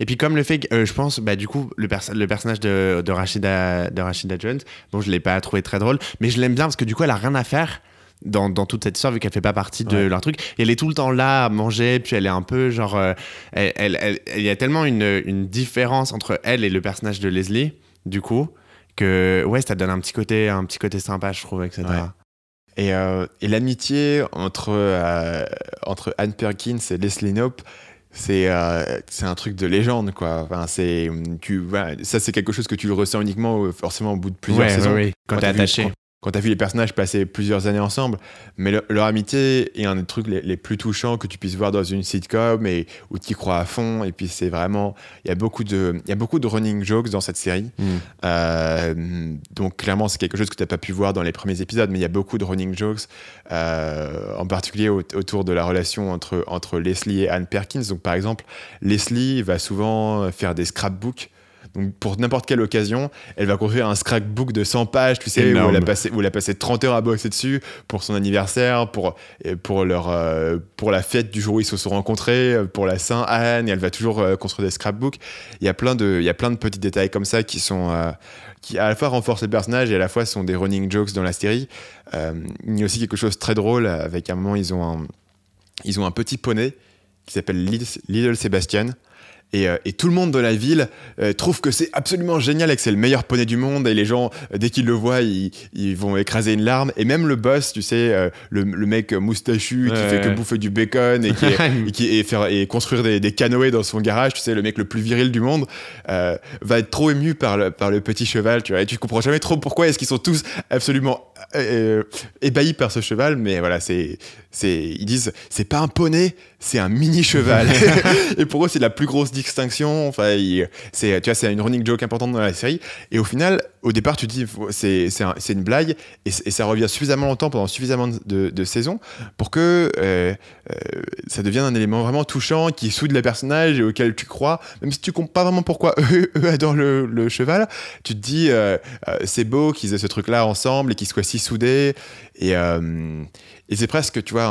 Et puis comme le fait que euh, je pense, bah du coup, le, le personnage de, de Rashida de Rashida Jones. Bon, je l'ai pas trouvé très drôle, mais je l'aime bien parce que du coup, elle a rien à faire. Dans, dans toute cette histoire, vu qu'elle fait pas partie de Ouais. leur truc, et elle est tout le temps là à manger, puis elle est un peu genre. euh, elle, elle- elle- il y a tellement une, une différence entre elle et le personnage de Leslie, du coup, que ouais, ça donne un petit côté, un petit côté sympa, je trouve, etc. Ouais. Et, euh, et l'amitié entre, euh, entre Anne Perkins et Leslie Knope, c'est euh, un truc de légende, quoi. Enfin, tu, voilà, ça, c'est quelque chose que tu le ressens uniquement, forcément, au bout de plusieurs Ouais, saisons. ouais, ouais. Quand t'es vu- attaché. Quand, quand t'as vu les personnages passer plusieurs années ensemble. Mais le- leur amitié est un des trucs les, les plus touchants que tu puisses voir dans une sitcom et où tu y crois à fond. Et puis, c'est vraiment. Il y, a beaucoup de- il y a beaucoup de running jokes dans cette série. Mm. Euh, donc clairement, c'est quelque chose que tu n'as pas pu voir dans les premiers épisodes, mais il y a beaucoup de running jokes, euh, en particulier au- autour de la relation entre, entre Leslie et Anne Perkins. Donc par exemple, Leslie va souvent faire des scrapbooks. Donc pour n'importe quelle occasion, elle va construire un scrapbook de 100 pages, tu sais, où elle, a passé, où elle a passé 30 heures à bosser dessus pour son anniversaire, pour, pour, leur, euh, pour la fête du jour où ils se sont rencontrés, euh, pour la Saint-Anne, et elle va toujours euh, construire des scrapbooks. Il y a plein de, il y a plein de petits détails comme ça qui sont, euh, qui à la fois renforcent les personnages et à la fois sont des running jokes dans la série. Il y a aussi quelque chose de très drôle avec un moment, ils ont un, ils ont un petit poney qui s'appelle Little Sebastian. Et, euh, et tout le monde de la ville euh, trouve que c'est absolument génial et que c'est le meilleur poney du monde. Et les gens, euh, dès qu'ils le voient, ils, ils vont écraser une larme. Et même le boss, tu sais, le, le mec moustachu qui Ouais, fait que bouffer du bacon et, qui est- *laughs* et qui- et faire, et construire des, des canoës dans son garage, tu sais, le mec le plus viril du monde, euh, va être trop ému par le, par le petit cheval. Tu vois, et tu comprends jamais trop pourquoi est-ce qu'ils sont tous absolument euh, ébahis par ce cheval. Mais voilà, c'est, ils disent, c'est pas un poney, c'est un mini cheval. *laughs* *laughs* et pour eux, c'est la plus grosse distinction. Enfin, c'est, tu vois, c'est une running joke importante dans la série. Et au final, au départ, tu te dis, c'est, c'est, un- c'est une blague, et, ça revient suffisamment longtemps pendant suffisamment de, de saisons pour que euh, euh, ça devienne un élément vraiment touchant qui soude les personnages et auquel tu crois, même si tu comprends pas vraiment pourquoi *laughs* eux, eux adorent le, le cheval. Tu te dis, euh, c'est beau qu'ils aient ce truc-là ensemble et qu'ils soient si soudés. Et, et c'est presque, tu vois,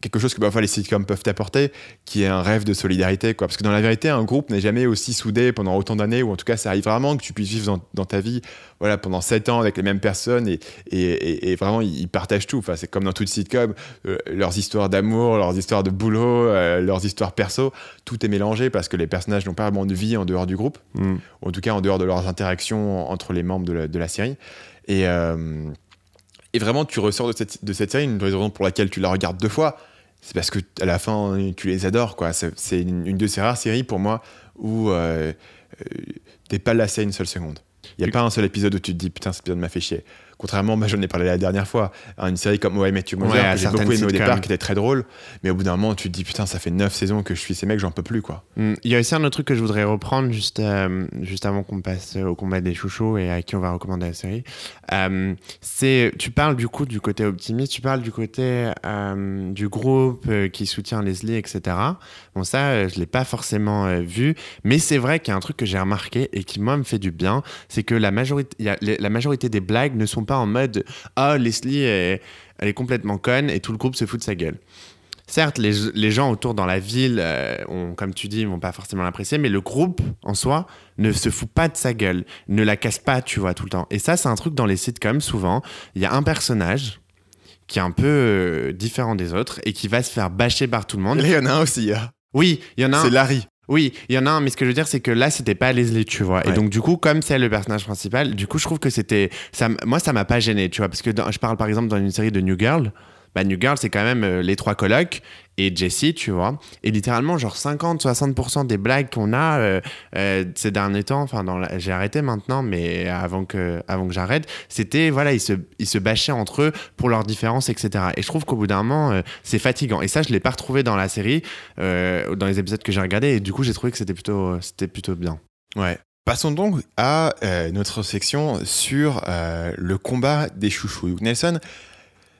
quelque chose que parfois les sitcoms peuvent t'apporter, qui est un rêve de solidarité. Quoi. Parce que dans la vérité, un groupe n'est jamais aussi soudé pendant autant d'années, ou en tout cas, ça arrive vraiment que tu puisses vivre dans, dans ta vie voilà, pendant 7 ans avec les mêmes personnes, et, et, et- et vraiment, ils, partagent tout. Enfin, c'est comme dans toute sitcom, euh, leurs histoires d'amour, leurs histoires de boulot, euh, leurs histoires perso, tout est mélangé parce que les personnages n'ont pas vraiment de vie en dehors du groupe, Mm. ou en tout cas en dehors de leurs interactions entre les membres de la, de la série. Et, euh, et vraiment, tu ressors de cette, de cette série, une des raisons pour laquelle tu la regardes deux fois, c'est parce que à la fin, tu les adores. quoi. C'est c'est une, une de ces rares séries pour moi où euh, euh, t'es pas lassé une seule seconde. Il n'y a pas un seul épisode où tu te dis putain, cet épisode m'a fait chier. Contrairement, bah, j'en ai parlé la dernière fois, à une série comme Ouais, mais tu Ouais, à que j'ai beaucoup aimé au départ, qui était très drôle, mais au bout d'un moment, tu te dis putain, ça fait 9 saisons que je suis ces mecs, j'en peux plus quoi. Mm. Il y a aussi un autre truc que je voudrais reprendre juste, euh, juste avant qu'on passe au combat des chouchous et à qui on va recommander la série. Euh, c'est, tu parles du coup du côté optimiste, tu parles du côté euh, du groupe qui soutient Leslie, etc. Bon, ça, je l'ai pas forcément vu, mais c'est vrai qu'il y a un truc que j'ai remarqué et qui, moi, me fait du bien, c'est que la majorité, il y a- les- la majorité des blagues ne sont pas en mode Ah, Leslie, est- elle est complètement conne et tout le groupe se fout de sa gueule. Certes, les, les gens autour dans la ville, euh, ont, comme tu dis, vont pas forcément l'apprécier, mais le groupe en soi ne se fout pas de sa gueule, ne la casse pas, tu vois, tout le temps. Et ça, c'est un truc dans les sitcoms, souvent. Il y a un personnage qui est un peu euh, différent des autres et qui va se faire bâcher par tout le monde. Il y en a un aussi, hein. Oui, il y en a un. c'est Larry. Oui, il y en a un, mais ce que je veux dire, c'est que là, c'était pas Leslie, tu vois. Et donc, du coup, comme c'est le personnage principal, du coup, je trouve que c'était. Ça, moi, ça m'a pas gêné, tu vois. Parce que dans- je parle par exemple dans une série de New Girl. Bah, New Girl, c'est quand même euh, les trois colocs et Jessie, tu vois. Et littéralement, genre 50-60% des blagues qu'on a euh, euh, ces derniers temps, enfin, j'ai arrêté maintenant, mais avant que, avant que j'arrête, c'était, voilà, ils se, ils se bâchaient entre eux pour leurs différences, etc. Et je trouve qu'au bout d'un moment, euh, c'est fatigant. Et ça, je l'ai pas retrouvé dans la série, dans les épisodes que j'ai regardés. Et du coup, j'ai trouvé que c'était plutôt, c'était plutôt bien. Ouais. Passons donc à notre section sur le combat des chouchous. Nelson,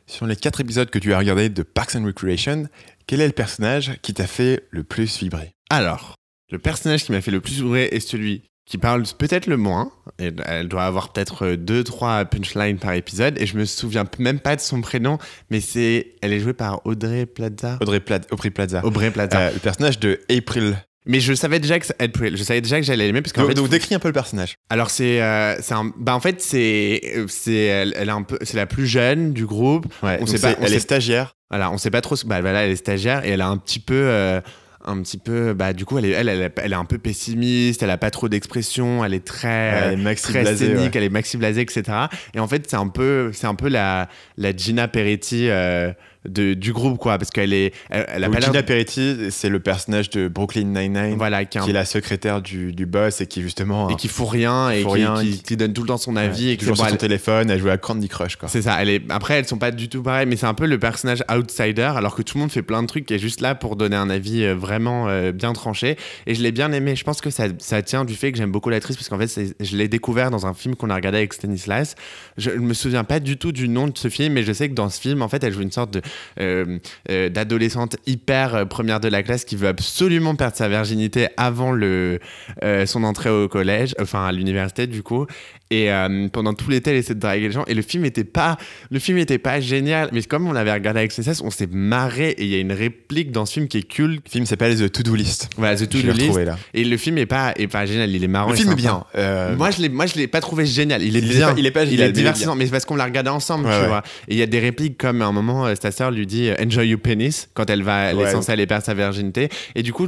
sur les quatre épisodes que tu as regardés de Parks and Recreation, quel est le personnage qui t'a fait le plus vibrer? Alors, le personnage qui m'a fait le plus vibrer est celui qui parle peut-être le moins. Elle, elle doit avoir peut-être 2-3 punchlines par épisode. Et je me souviens même pas de son prénom, mais c'est, elle est jouée par Audrey Plaza. Audrey, Pla- Aubrey Plaza. Aubrey Plaza. Euh, le personnage de April. Mais je savais déjà que April, je savais déjà que j'allais l'aimer parce qu'en Donc, fait, donc décris un peu le personnage. alors c'est, euh, un, bah en fait c'est, euh, c'est, elle, elle est un peu, c'est la plus jeune du groupe. Ouais, on sait pas, on elle sait- est stagiaire. Voilà, on sait pas trop. ce- Bah, voilà, elle est stagiaire et elle a un petit peu. euh, un petit peu, bah, du coup, elle est, elle, elle, est- elle est un peu pessimiste, elle a pas trop d'expression, elle est très, Elle est euh, très scénique, ouais. elle est maxi blasée, etc. Et en fait, c'est un peu, c'est un peu la, la Gina Peretti euh, de, du groupe, quoi, parce qu'elle est, elle, elle Donc, Gina Peretti, c'est le personnage de Brooklyn Nine-Nine, voilà, qui, est un- qui est la secrétaire du, du boss et qui justement et qui fout rien et fout qui, rien, qui, qui- qui donne tout le temps son ouais, avis et que toujours sur son elle- téléphone, elle joue à Candy Crush. Quoi. C'est ça. Elle est... Après, elles sont pas du tout pareilles, mais c'est un peu le personnage outsider, alors que tout le monde fait plein de trucs qui est juste là pour donner un avis euh, vraiment euh, bien tranché. Et je l'ai bien aimé. Je pense que ça, ça tient du fait que j'aime beaucoup l'actrice, parce qu'en fait, je l'ai découvert dans un film qu'on a regardé avec Stanislas. Je ne me souviens pas du tout du nom de ce film, mais je sais que dans ce film, en fait, elle joue une sorte de euh, euh, d'adolescente hyper euh, première de la classe qui veut absolument perdre sa virginité avant le, son entrée au collège, enfin à l'université du coup. Et pendant tout l'été, elle essaie de draguer les gens. Et le film était pas, le film était pas génial. Mais comme on l'avait regardé avec CSS, on s'est marré. Et il y a une réplique dans ce film qui est culte. Le film s'appelle The To-Do List. Voilà, The To Do List. là. Et le film est pas, est pas génial. Il est marrant. Le film est bien. Moi, je l'ai, moi, je l'ai pas trouvé génial. Il est Il est bien. pas- il est pas Il génial, mais il est est divertissant. Mais c'est parce qu'on l'a regardé ensemble, Ouais, tu ouais. vois. Et il y a des répliques comme à un moment, euh, sa sœur lui dit euh, Enjoy your penis quand elle va, elle est Ouais. censée aller perdre sa virginité. Et du coup,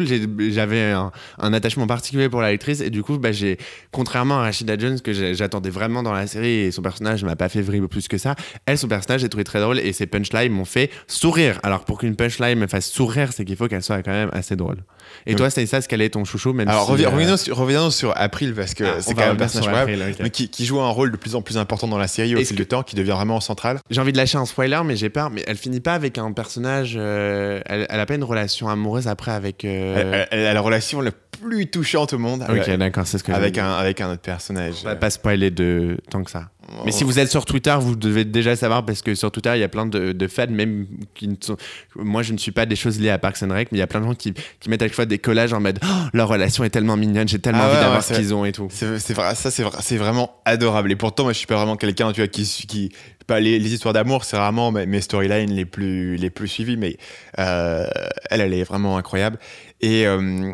j'avais un, un attachement particulier pour l'actrice. Et du coup, bah, j'ai, contrairement à Rashida Jones, que j'attendais vraiment dans la série et son personnage m'a pas fait vibrer plus que ça, elle, son personnage, j'ai trouvé très drôle et ses punchlines m'ont fait sourire. Alors, pour qu'une punchline me fasse sourire, c'est qu'il faut qu'elle soit quand même assez drôle. Et toi, c'est ça, ce qu'elle est ton chouchou, même Alors si, revi- euh, revenons, sur, revenons sur April parce que ah, c'est quand même un personnage April, mais qui, qui joue un rôle de plus en plus important dans la série au fil que- du temps, qui devient vraiment central. J'ai envie de lâcher un spoiler, mais j'ai peur. Mais elle finit pas avec un personnage. euh, elle, elle a pas une relation amoureuse après avec. euh, Elle, a la relation la plus touchante au monde Ok, d'accord, c'est ce que avec un, avec un autre personnage. On va pas spoiler de tant que ça. Mais si vous êtes sur Twitter, vous devez déjà savoir parce que sur Twitter, il y a plein de, de fans, même qui ne sont. Moi, je ne suis pas des choses liées à Parks and Rec, mais il y a plein de gens qui, qui mettent à chaque fois des collages en mode Oh, leur relation est tellement mignonne, j'ai tellement Ah envie ouais, d'avoir ouais, ce qu'ils ont et tout. C'est vrai, ça c'est vrai- c'est vraiment adorable. Et pourtant, moi, je suis pas vraiment quelqu'un, tu vois, qui, qui pas les, les histoires d'amour, c'est rarement mes, mes storylines les plus les plus suivies, mais euh, elle, elle est vraiment incroyable. Et, euh,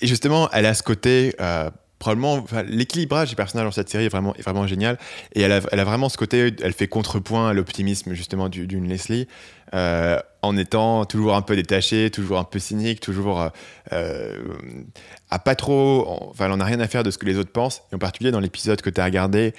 et justement, elle a ce côté. euh, Probablement, l'équilibrage des personnages dans cette série est vraiment, génial. Et elle a, vraiment ce côté, elle fait contrepoint à l'optimisme justement du- d'une Leslie, euh, en étant toujours un peu détachée, toujours un peu cynique, toujours euh, euh, à pas trop, enfin, elle en a rien à faire de ce que les autres pensent. Et en particulier dans l'épisode que tu as regardé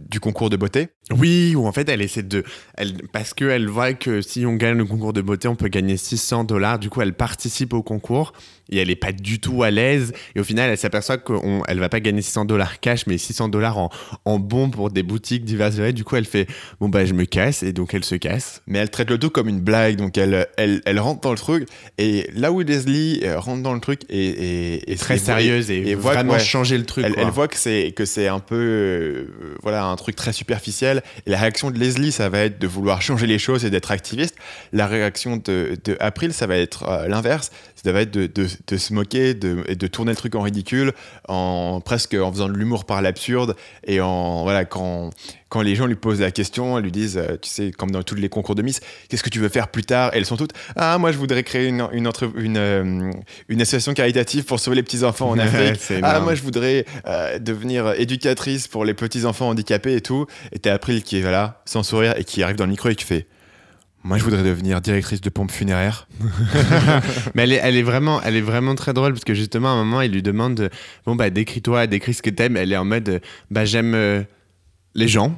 du concours de beauté. Oui, ou en fait, elle essaie de. Elle, parce qu'elle voit que si on gagne le concours de beauté, on peut gagner 600 dollars. Du coup, elle participe au concours et elle est pas du tout à l'aise. Et au final, elle s'aperçoit qu'elle va pas gagner 600 dollars cash, mais 600 dollars en, en bons pour des boutiques diverses. Du coup, elle fait Bon, bah, je me casse. Et donc, elle se casse. Mais elle traite le tout comme une blague, donc elle, elle, elle rentre dans le truc. Et là où Leslie euh, rentre dans le truc et, et, et Très sérieuse et, et voit vraiment ouais, changer le truc. elle, voit que c'est que c'est un peu euh, voilà un truc très superficiel et la réaction de Leslie ça va être de vouloir changer les choses et d'être activiste. La réaction de, April ça va être euh, l'inverse. Ça va être de, de, se moquer de tourner le truc en ridicule en presque en faisant de l'humour par l'absurde et en voilà quand quand les gens lui posent la question, elles lui disent, euh, tu sais, comme dans tous les concours de Miss, qu'est-ce que tu veux faire plus tard? Elles sont toutes, ah, moi je voudrais créer une, une, entre- une, euh, une association caritative pour sauver les petits-enfants en *laughs* Afrique. Ah, moi je voudrais euh, devenir éducatrice pour les petits-enfants handicapés et tout. Et t'as April qui est là, sans sourire, et qui arrive dans le micro et qui fait, moi je voudrais devenir directrice de pompe funéraire. *laughs* *laughs* Mais elle est, elle est vraiment, elle est vraiment très drôle parce que justement à un moment il lui demande bon bah décris-toi, décris ce que t'aimes. Elle est en mode bah j'aime euh, les gens,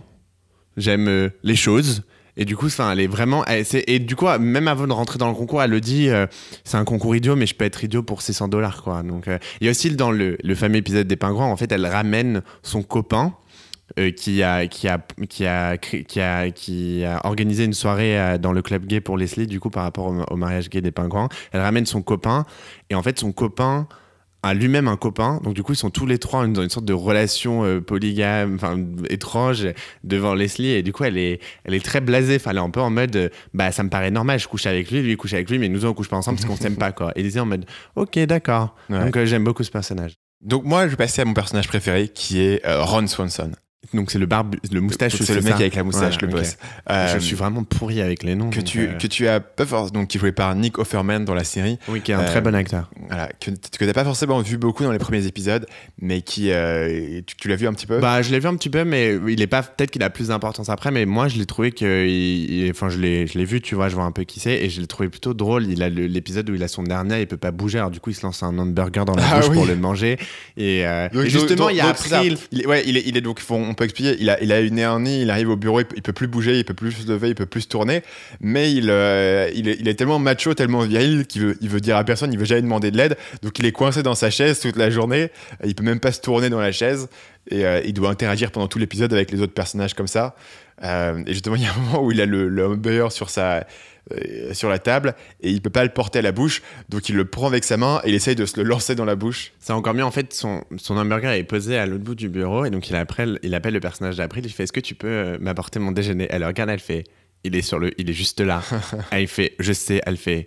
j'aime euh, les choses. Et du coup, enfin, elle est vraiment. et du coup, même avant de rentrer dans le concours, elle le dit euh, c'est un concours idiot, mais je peux être idiot pour 600 dollars, quoi. Donc, euh, il y a aussi dans le, le fameux épisode des pingouins, en fait, elle ramène son copain. qui, a, qui, a, qui, a, qui, a, qui a organisé une soirée dans le club gay pour Leslie, du coup, par rapport au mariage gay des pingouins. Elle ramène son copain, et en fait, son copain a lui-même un copain. Donc du coup, ils sont tous les trois dans une sorte de relation euh, polygame, enfin étrange devant Leslie. Et du coup, elle est, elle est très blasée. Enfin, elle est un peu en mode, euh, bah ça me paraît normal. Je couche avec lui, lui il couche avec lui, mais nous on couche pas ensemble parce qu'on s'aime pas quoi. Et disait en mode, ok, d'accord. Ouais. Donc euh, j'aime beaucoup ce personnage. Donc moi, je vais passer à mon personnage préféré, qui est euh, Ron Swanson. Donc c'est le barbe, le moustache. C'est le mec ça avec la moustache, Ouais, le boss. Euh, Je suis vraiment pourri avec les noms. que tu euh, que tu as pas forcément donc qui joué par Nick Offerman dans la série. Oui, qui est un euh, très bon acteur. Voilà, que que t'as pas forcément vu beaucoup dans les premiers épisodes, mais qui euh, tu, tu l'as vu un petit peu? Bah, je l'ai vu un petit peu, mais il est pas. Peut-être qu'il a plus d'importance après, mais moi, je l'ai trouvé que. Enfin, je l'ai, je l'ai vu, tu vois, je vois un peu qui c'est, et je l'ai trouvé plutôt drôle. Il a l'épisode où il a son dernier, il peut pas bouger, alors du coup, il se lance un hamburger dans la Ah bouche oui. pour le manger. Et, euh, Donc, et justement, donc- il y a. Il est, ouais, il est, il est donc, on peut expliquer, il a, il a une hernie, il arrive au bureau, il, il peut plus bouger, il peut plus se lever, il peut plus se tourner, mais il, euh, il, est, tellement macho, tellement viril qu'il veut, il veut dire à personne, il veut jamais demander de l'aide, donc il est coincé dans sa chaise toute la journée, il peut même pas se tourner dans la chaise, et euh, il doit interagir pendant tout l'épisode avec les autres personnages comme ça. Euh, et justement, il y a un moment où il a le, le sur sa euh, sur la table et il peut pas le porter à la bouche donc il le prend avec sa main et il essaye de se le lancer dans la bouche C'est encore mieux, en fait, son, son hamburger est posé à l'autre bout du bureau, et donc il appelle, il appelle le personnage d'April, il fait Est-ce que tu peux euh, m'apporter mon déjeuner? Elle le regarde, elle fait Il est, sur le, il est juste là. *laughs* elle fait Je sais, elle fait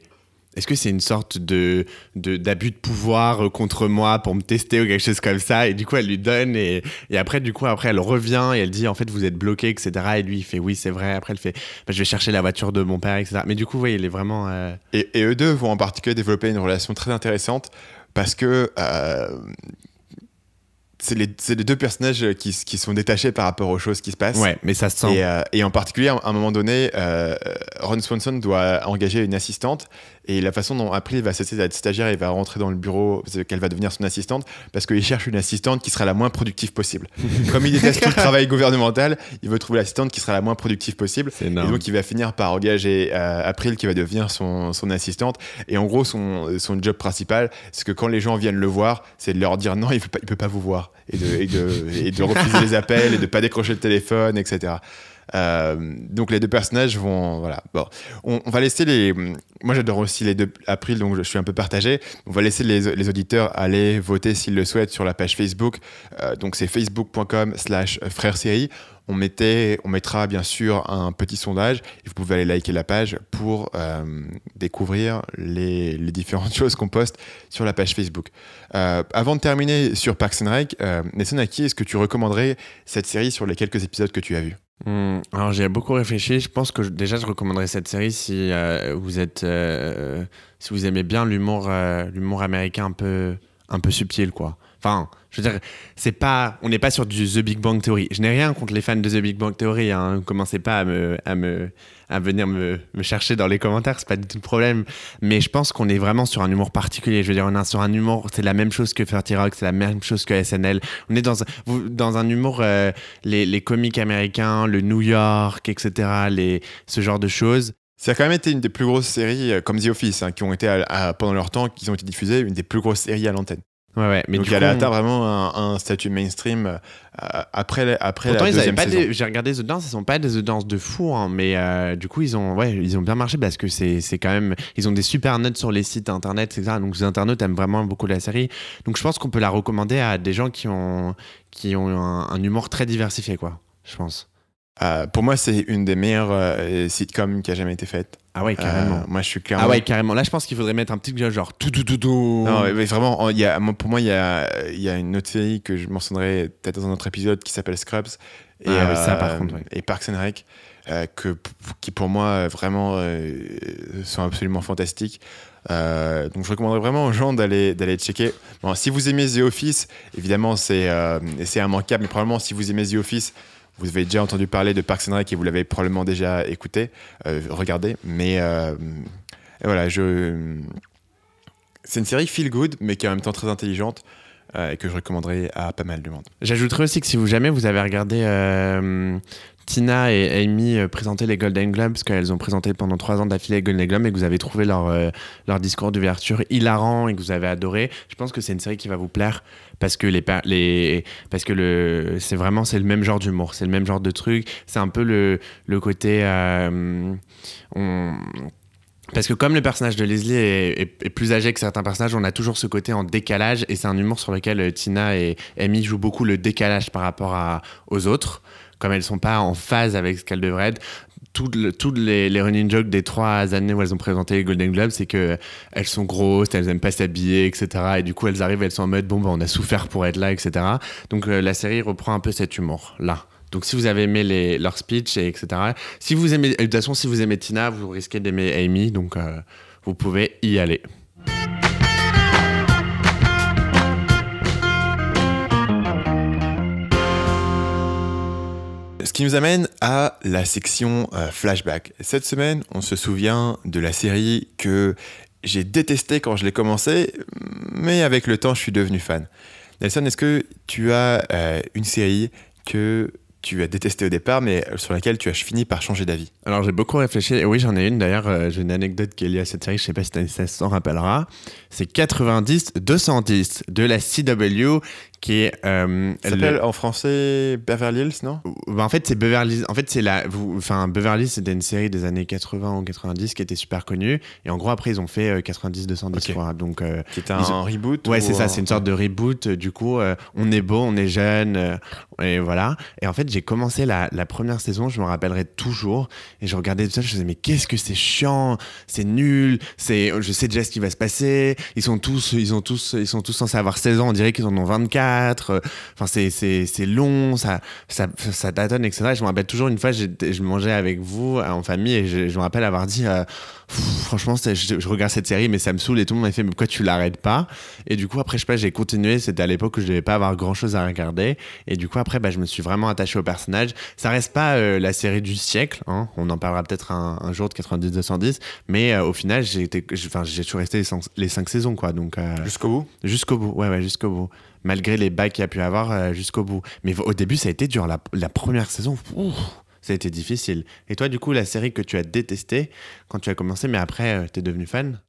Est-ce que c'est une sorte de d'abus de, pouvoir euh, contre moi pour me tester ou quelque chose comme ça Et du coup, elle lui donne, et, et après, du coup, après, elle revient et elle dit En fait, vous êtes bloqué, etc. Et lui, il fait Oui, c'est vrai. Après, elle fait Bah, Je vais chercher la voiture de mon père, etc. Mais du coup, oui, il est vraiment. euh, Et, et eux deux vont en particulier développer une relation très intéressante parce que euh, c'est les, deux personnages qui, sont détachés par rapport aux choses qui se passent. Ouais, mais ça se sent. Et, euh, et en particulier, à un moment donné, Ron Swanson doit engager une assistante et la façon dont April va cesser d'être stagiaire et va rentrer dans le bureau, qu'elle va devenir son assistante parce qu'il cherche une assistante qui sera la moins productive possible. *laughs* Comme il déteste tout le travail gouvernemental, il veut trouver l'assistante qui sera la moins productive possible. Et donc, il va finir par engager euh, April qui va devenir son, son assistante. Et en gros, son, son job principal, c'est que quand les gens viennent le voir, c'est de leur dire non, il ne peut, pas- il peut pas vous voir. Et de, et, de, et de refuser les *laughs* appels et de pas décrocher le téléphone, etc. Euh, donc les deux personnages vont voilà. Bon on, va laisser les moi j'adore aussi les deux April donc je suis un peu partagé. On va laisser les, auditeurs aller voter s'ils le souhaitent sur la page Facebook. Euh, donc c'est facebook.com slash frère série. On, mettait, on mettra bien sûr un petit sondage et vous pouvez aller liker la page pour euh, découvrir les, différentes *laughs* choses qu'on poste sur la page Facebook. Avant de terminer sur Parks and Rec, euh, Nelson, à qui est-ce que tu recommanderais cette série sur les quelques épisodes que tu as vus? Hmm, alors j'ai beaucoup réfléchi. Je pense que déjà je recommanderais cette série si euh, vous êtes, euh, si vous aimez bien l'humour, euh, l'humour américain un peu, un peu subtil quoi. Enfin, je veux dire, c'est pas, on n'est pas sur du The Big Bang Theory. Je n'ai rien contre les fans de The Big Bang Theory. Hein. Commencez pas à me, à me, à venir me, chercher dans les commentaires. C'est pas du tout le problème. Mais je pense qu'on est vraiment sur un humour particulier. Je veux dire, on est sur un humour. C'est la même chose que 30 Rock. C'est la même chose que SNL. On est dans, un- dans un humour. euh, les, les comiques américains, le New York, etc. Les, ce genre de choses. Ça a quand même été une des plus grosses séries, euh, comme The Office, hein, qui ont été pendant leur temps, qui ont été diffusées, une des plus grosses séries à l'antenne. Ouais, ouais. Mais Donc du elle coup, a atteint vraiment un, un statut mainstream euh, après, après Pourtant, la deuxième saison. j'ai regardé The Dance, ils sont pas des The Dance de fou, hein, mais euh, du coup, ils ont, ouais, ils ont bien marché parce que c'est, c'est quand même, ils ont des super notes sur les sites internet, etc. Donc, les internautes aiment vraiment beaucoup la série. Donc, je pense qu'on peut la recommander à des gens qui ont, qui ont un, un humour très diversifié, quoi. Je pense. Euh, pour moi, c'est une des meilleures euh, sitcoms qui a jamais été faite. Ah ouais, carrément. Euh, moi, je suis clairement. ah ouais, carrément. Là, je pense qu'il faudrait mettre un petit genre tout, tout, tout, tout. Non, mais- vraiment, en- il y a, moi, pour moi, il y a, il y a une autre série que je mentionnerai peut-être dans un autre épisode qui s'appelle Scrubs. Et, Ah oui, ça, par contre, ouais. Et Parks and Rec, que, qui pour moi, vraiment, sont absolument fantastiques. Euh, donc je recommanderais vraiment aux gens d'aller d'aller checker. Bon, si vous aimez The Office, évidemment c'est euh, c'est immanquable, mais probablement si vous aimez The Office, vous avez déjà entendu parler de Parks and Rec et vous l'avez probablement déjà écouté, euh, regardé. Mais euh, voilà, c'est une série feel good, mais qui est en même temps très intelligente et que je recommanderais à pas mal de monde. J'ajouterais aussi que si vous jamais vous avez regardé euh, Tina et Amy euh, présenter les Golden Globes, parce qu'elles ont présenté pendant trois ans d'affilée les Golden Globes et que vous avez trouvé leur, euh, leur discours d'ouverture hilarant et que vous avez adoré, je pense que c'est une série qui va vous plaire parce que les, parce que le c'est vraiment c'est le même genre d'humour, c'est le même genre de truc, c'est un peu le, le côté euh, Parce que comme le personnage de Leslie est, plus âgé que certains personnages, on a toujours ce côté en décalage et c'est un humour sur lequel euh, Tina et Amy jouent beaucoup le décalage par rapport aux autres. Comme elles sont pas en phase avec ce qu'elles devraient être, toutes le- toutes les, running jokes des trois années où elles ont présenté les Golden Globes, c'est que elles sont grosses, elles aiment pas s'habiller, etc. Et du coup, elles arrivent, elles sont en mode bon, bah, on a souffert pour être là, etc. Donc euh, la série reprend un peu cet humour là. Donc si vous avez aimé les, leur speech et etc. Si vous aimez, de toute façon, si vous aimez Tina, vous risquez d'aimer Amy, donc euh, vous pouvez y aller. Ce qui nous amène à la section euh, flashback. Cette semaine, on se souvient de la série que j'ai détestée quand je l'ai commencé, mais avec le temps, je suis devenu fan. Nelson, est-ce que tu as euh, une série que tu as détestée au départ, mais sur laquelle tu as fini par changer d'avis Alors j'ai beaucoup réfléchi, et oui j'en ai une d'ailleurs, euh, j'ai une anecdote qui est liée à cette série, je sais pas si ça s'en rappellera. C'est 90-210 de la CW qui est... euh, s'appelle en français Beverly Hills, non? Bah, en fait, c'est Beverly. En fait, c'est la. Enfin, Beverly, c'était une série des années 80 ou 90 qui était super connue. Et en gros, après, ils ont fait euh, 90-210 Ok. quoi. Donc, euh, Qui était Ils un reboot ouais, ou c'est ça. C'est une sorte de reboot. Du coup, euh, on est beau, on est jeune, euh, et voilà. Et en fait, j'ai commencé la, la première saison. Je me rappellerai toujours. Et je regardais tout ça. Je me disais, mais qu'est-ce que c'est chiant? C'est nul. C'est. Je sais déjà ce qui va se passer. Ils sont tous. Ils ont tous. Ils sont tous censés avoir 16 ans. On dirait qu'ils en ont 24. Euh, Enfin, c'est, long, ça, ça, ça tâtonne, etc. Et je me rappelle toujours une fois, je mangeais avec vous euh, en famille et je, je me rappelle avoir dit, euh, franchement, je, je regarde cette série, mais ça me saoule et tout le monde m'a fait, mais pourquoi tu l'arrêtes pas? Et du coup, après, je sais pas, j'ai continué. C'était à l'époque où je devais pas avoir grand chose à regarder. Et du coup, après, bah, je me suis vraiment attaché au personnage. Ça reste pas euh, la série du siècle, hein. on en parlera peut-être un, un jour de 90-210, mais euh, au final, j'ai toujours resté les cinq, les cinq saisons, quoi. Donc, euh, Jusqu'au bout? Jusqu'au bout, ouais, ouais, jusqu'au bout. Malgré les bacs qu'il y a pu avoir, euh, jusqu'au bout. Mais au début, ça a été dur. La, la première saison, ouf, ça a été difficile. Et toi, du coup, la série que tu as détestée quand tu as commencé, mais après, euh, t'es devenu fan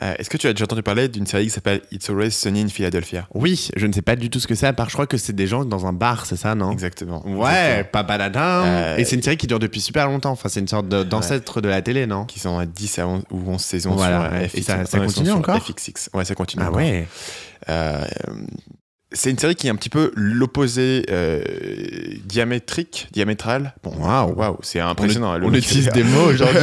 Euh, Est-ce que tu as déjà entendu parler d'une série qui s'appelle It's Always Sunny in Philadelphia? Oui, je ne sais pas du tout ce que c'est, à part je crois que c'est des gens dans un bar, c'est ça, non? Exactement. Ouais, pas baladin. Euh, Et c'est une série qui dure depuis super longtemps. Enfin, c'est une sorte d'ancêtre de la télé, non? Qui sont à 10 à 11 ou 11 saisons Voilà, sur ouais. FX. Et ça- continue encore? FX6. Ouais, ça continue. Ah encore. ouais Euh, c'est une série qui est un petit peu l'opposé euh, diamétrique, diamétral. Bon, Waouh. waouh, c'est impressionnant. On utilise des mots aujourd'hui. *laughs*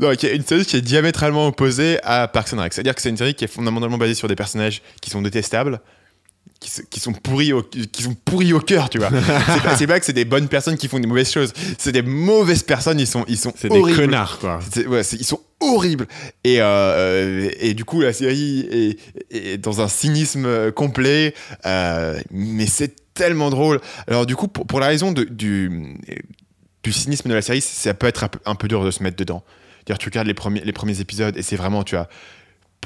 Non, une série qui est diamétralement opposée à Parks and Rec. C'est-à-dire que c'est une série qui est fondamentalement basée sur des personnages qui sont détestables, qui, sont pourris au, qui sont pourris au cœur, tu vois. *laughs* c'est, pas, pas que c'est des bonnes personnes qui font des mauvaises choses. C'est des mauvaises personnes. Ils sont, ils sont C'est des connards, quoi. Ouais, ils sont horribles. Et, euh, et du coup, la série est, dans un cynisme euh, complet. euh, mais c'est tellement drôle. Alors, du coup, pour, pour la raison du, du cynisme de la série, ça peut être un peu, un peu dur de se mettre dedans. Dire, tu regardes les premiers, les premiers épisodes et c'est vraiment, tu vois.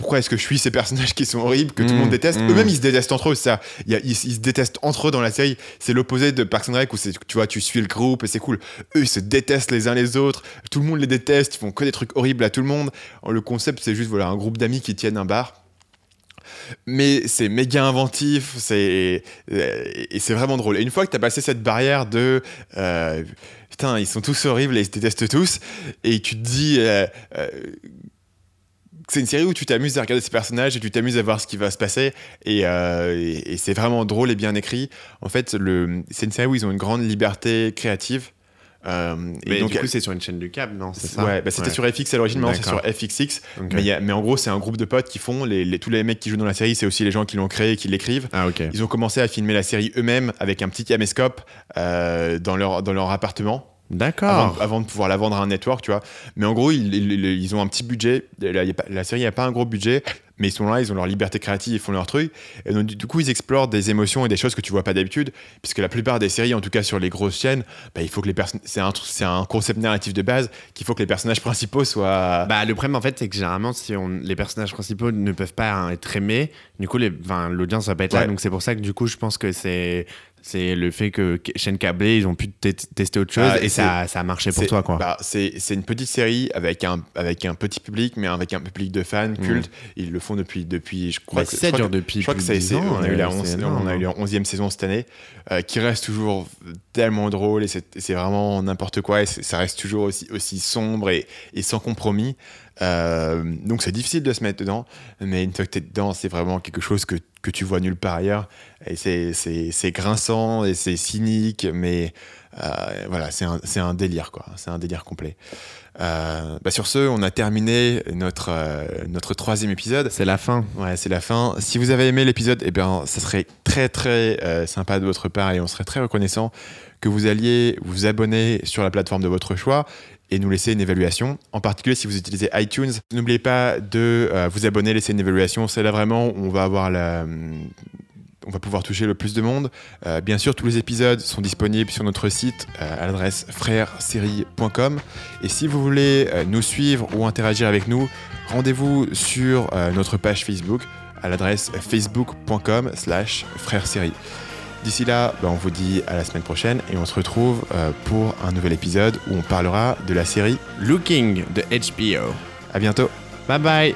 Pourquoi est-ce que je suis ces personnages qui sont horribles, que tout le Mm, monde déteste? mm. Eux-mêmes, ils se détestent entre eux, ça. Il y a- ils, ils se détestent entre eux dans la série. C'est l'opposé de Parks and Rec où c'est, tu vois, tu suis le groupe et c'est cool. Eux, ils se détestent les uns les autres. Tout le monde les déteste. Ils font que des trucs horribles à tout le monde. Le concept, c'est juste voilà un groupe d'amis qui tiennent un bar. Mais c'est méga inventif, c'est euh, et c'est vraiment drôle. Et une fois que tu as passé cette barrière de euh, putain, ils sont tous horribles et ils se détestent tous, et tu te dis euh, euh, c'est une série où tu t'amuses à regarder ces personnages et tu t'amuses à voir ce qui va se passer, et, euh, et- et c'est vraiment drôle et bien écrit. En fait, le, c'est une série où ils ont une grande liberté créative. Euh, et Mais donc, du coup, c'est sur une chaîne du câble, non C'est ça Ouais, bah, c'était Ouais. sur FX à l'origine, maintenant c'est sur D'accord. FX6. Ok. Mais, il y a- mais en gros, c'est un groupe de potes qui font, les, les- tous les mecs qui jouent dans la série, c'est aussi les gens qui l'ont créé et qui l'écrivent. Ah. Ils ont commencé à filmer la série eux-mêmes avec un petit caméscope euh, dans, leur, dans leur appartement. D'accord. avant de pouvoir la vendre à un network, tu vois. Mais en gros, ils, ils- ils ont un petit budget. La, série n'a pas un gros budget, mais ils sont là, ils ont leur liberté créative, ils font leur truc. Et donc, du, coup, ils explorent des émotions et des choses que tu vois pas d'habitude. Puisque la plupart des séries, en tout cas sur les grosses chaînes, bah, il faut que les personnes. C'est un, tr- c'est un concept narratif de base qu'il faut que les personnages principaux soient. Bah, le problème, en fait, c'est que généralement, si on, les personnages principaux ne peuvent pas hein, être aimés, du coup, les- enfin, l'audience va pas être là. Donc, c'est pour ça que, du coup, je pense que c'est. C'est le fait que chaîne câblée, ils ont pu te- tester autre chose Ah, et ça, ça a marché pour toi, quoi. bah, c'est une petite série avec un, avec un petit public, mais avec un public de fans cultes. Ils le font depuis, depuis je crois Bah, que je ça crois que- depuis je crois que ça- de 10 c'est- ans, on a eu la 11 c'est on a eu la 11e saison cette année, euh, qui reste toujours tellement drôle et c'est vraiment n'importe quoi et ça reste toujours aussi, aussi sombre et, et sans compromis. Euh, donc c'est difficile de se mettre dedans, mais une fois que tu es dedans, c'est vraiment quelque chose que, que, tu vois nulle part ailleurs. Et c'est grinçant et c'est cynique, mais euh, voilà, c'est un, un, délire, quoi. C'est un délire complet. Euh, bah sur ce, on a terminé notre, euh, notre troisième épisode. C'est la fin. Ouais, c'est la fin. Si vous avez aimé l'épisode, eh bien, ça serait très très sympa de votre part et on serait très reconnaissant que vous alliez vous abonner sur la plateforme de votre choix et nous laisser une évaluation. En particulier si vous utilisez iTunes, n'oubliez pas de euh, vous abonner, laisser une évaluation. C'est là vraiment où on va avoir la on va pouvoir toucher le plus de monde. Euh, bien sûr, tous les épisodes sont disponibles sur notre site euh, à l'adresse frèreserie.com. Et si vous voulez euh, nous suivre ou interagir avec nous, rendez-vous sur notre page Facebook à l'adresse facebook.com slash frèreserie. D'ici là, ben, on vous dit à la semaine prochaine et on se retrouve euh, pour un nouvel épisode où on parlera de la série Looking de HBO. À bientôt. Bye bye.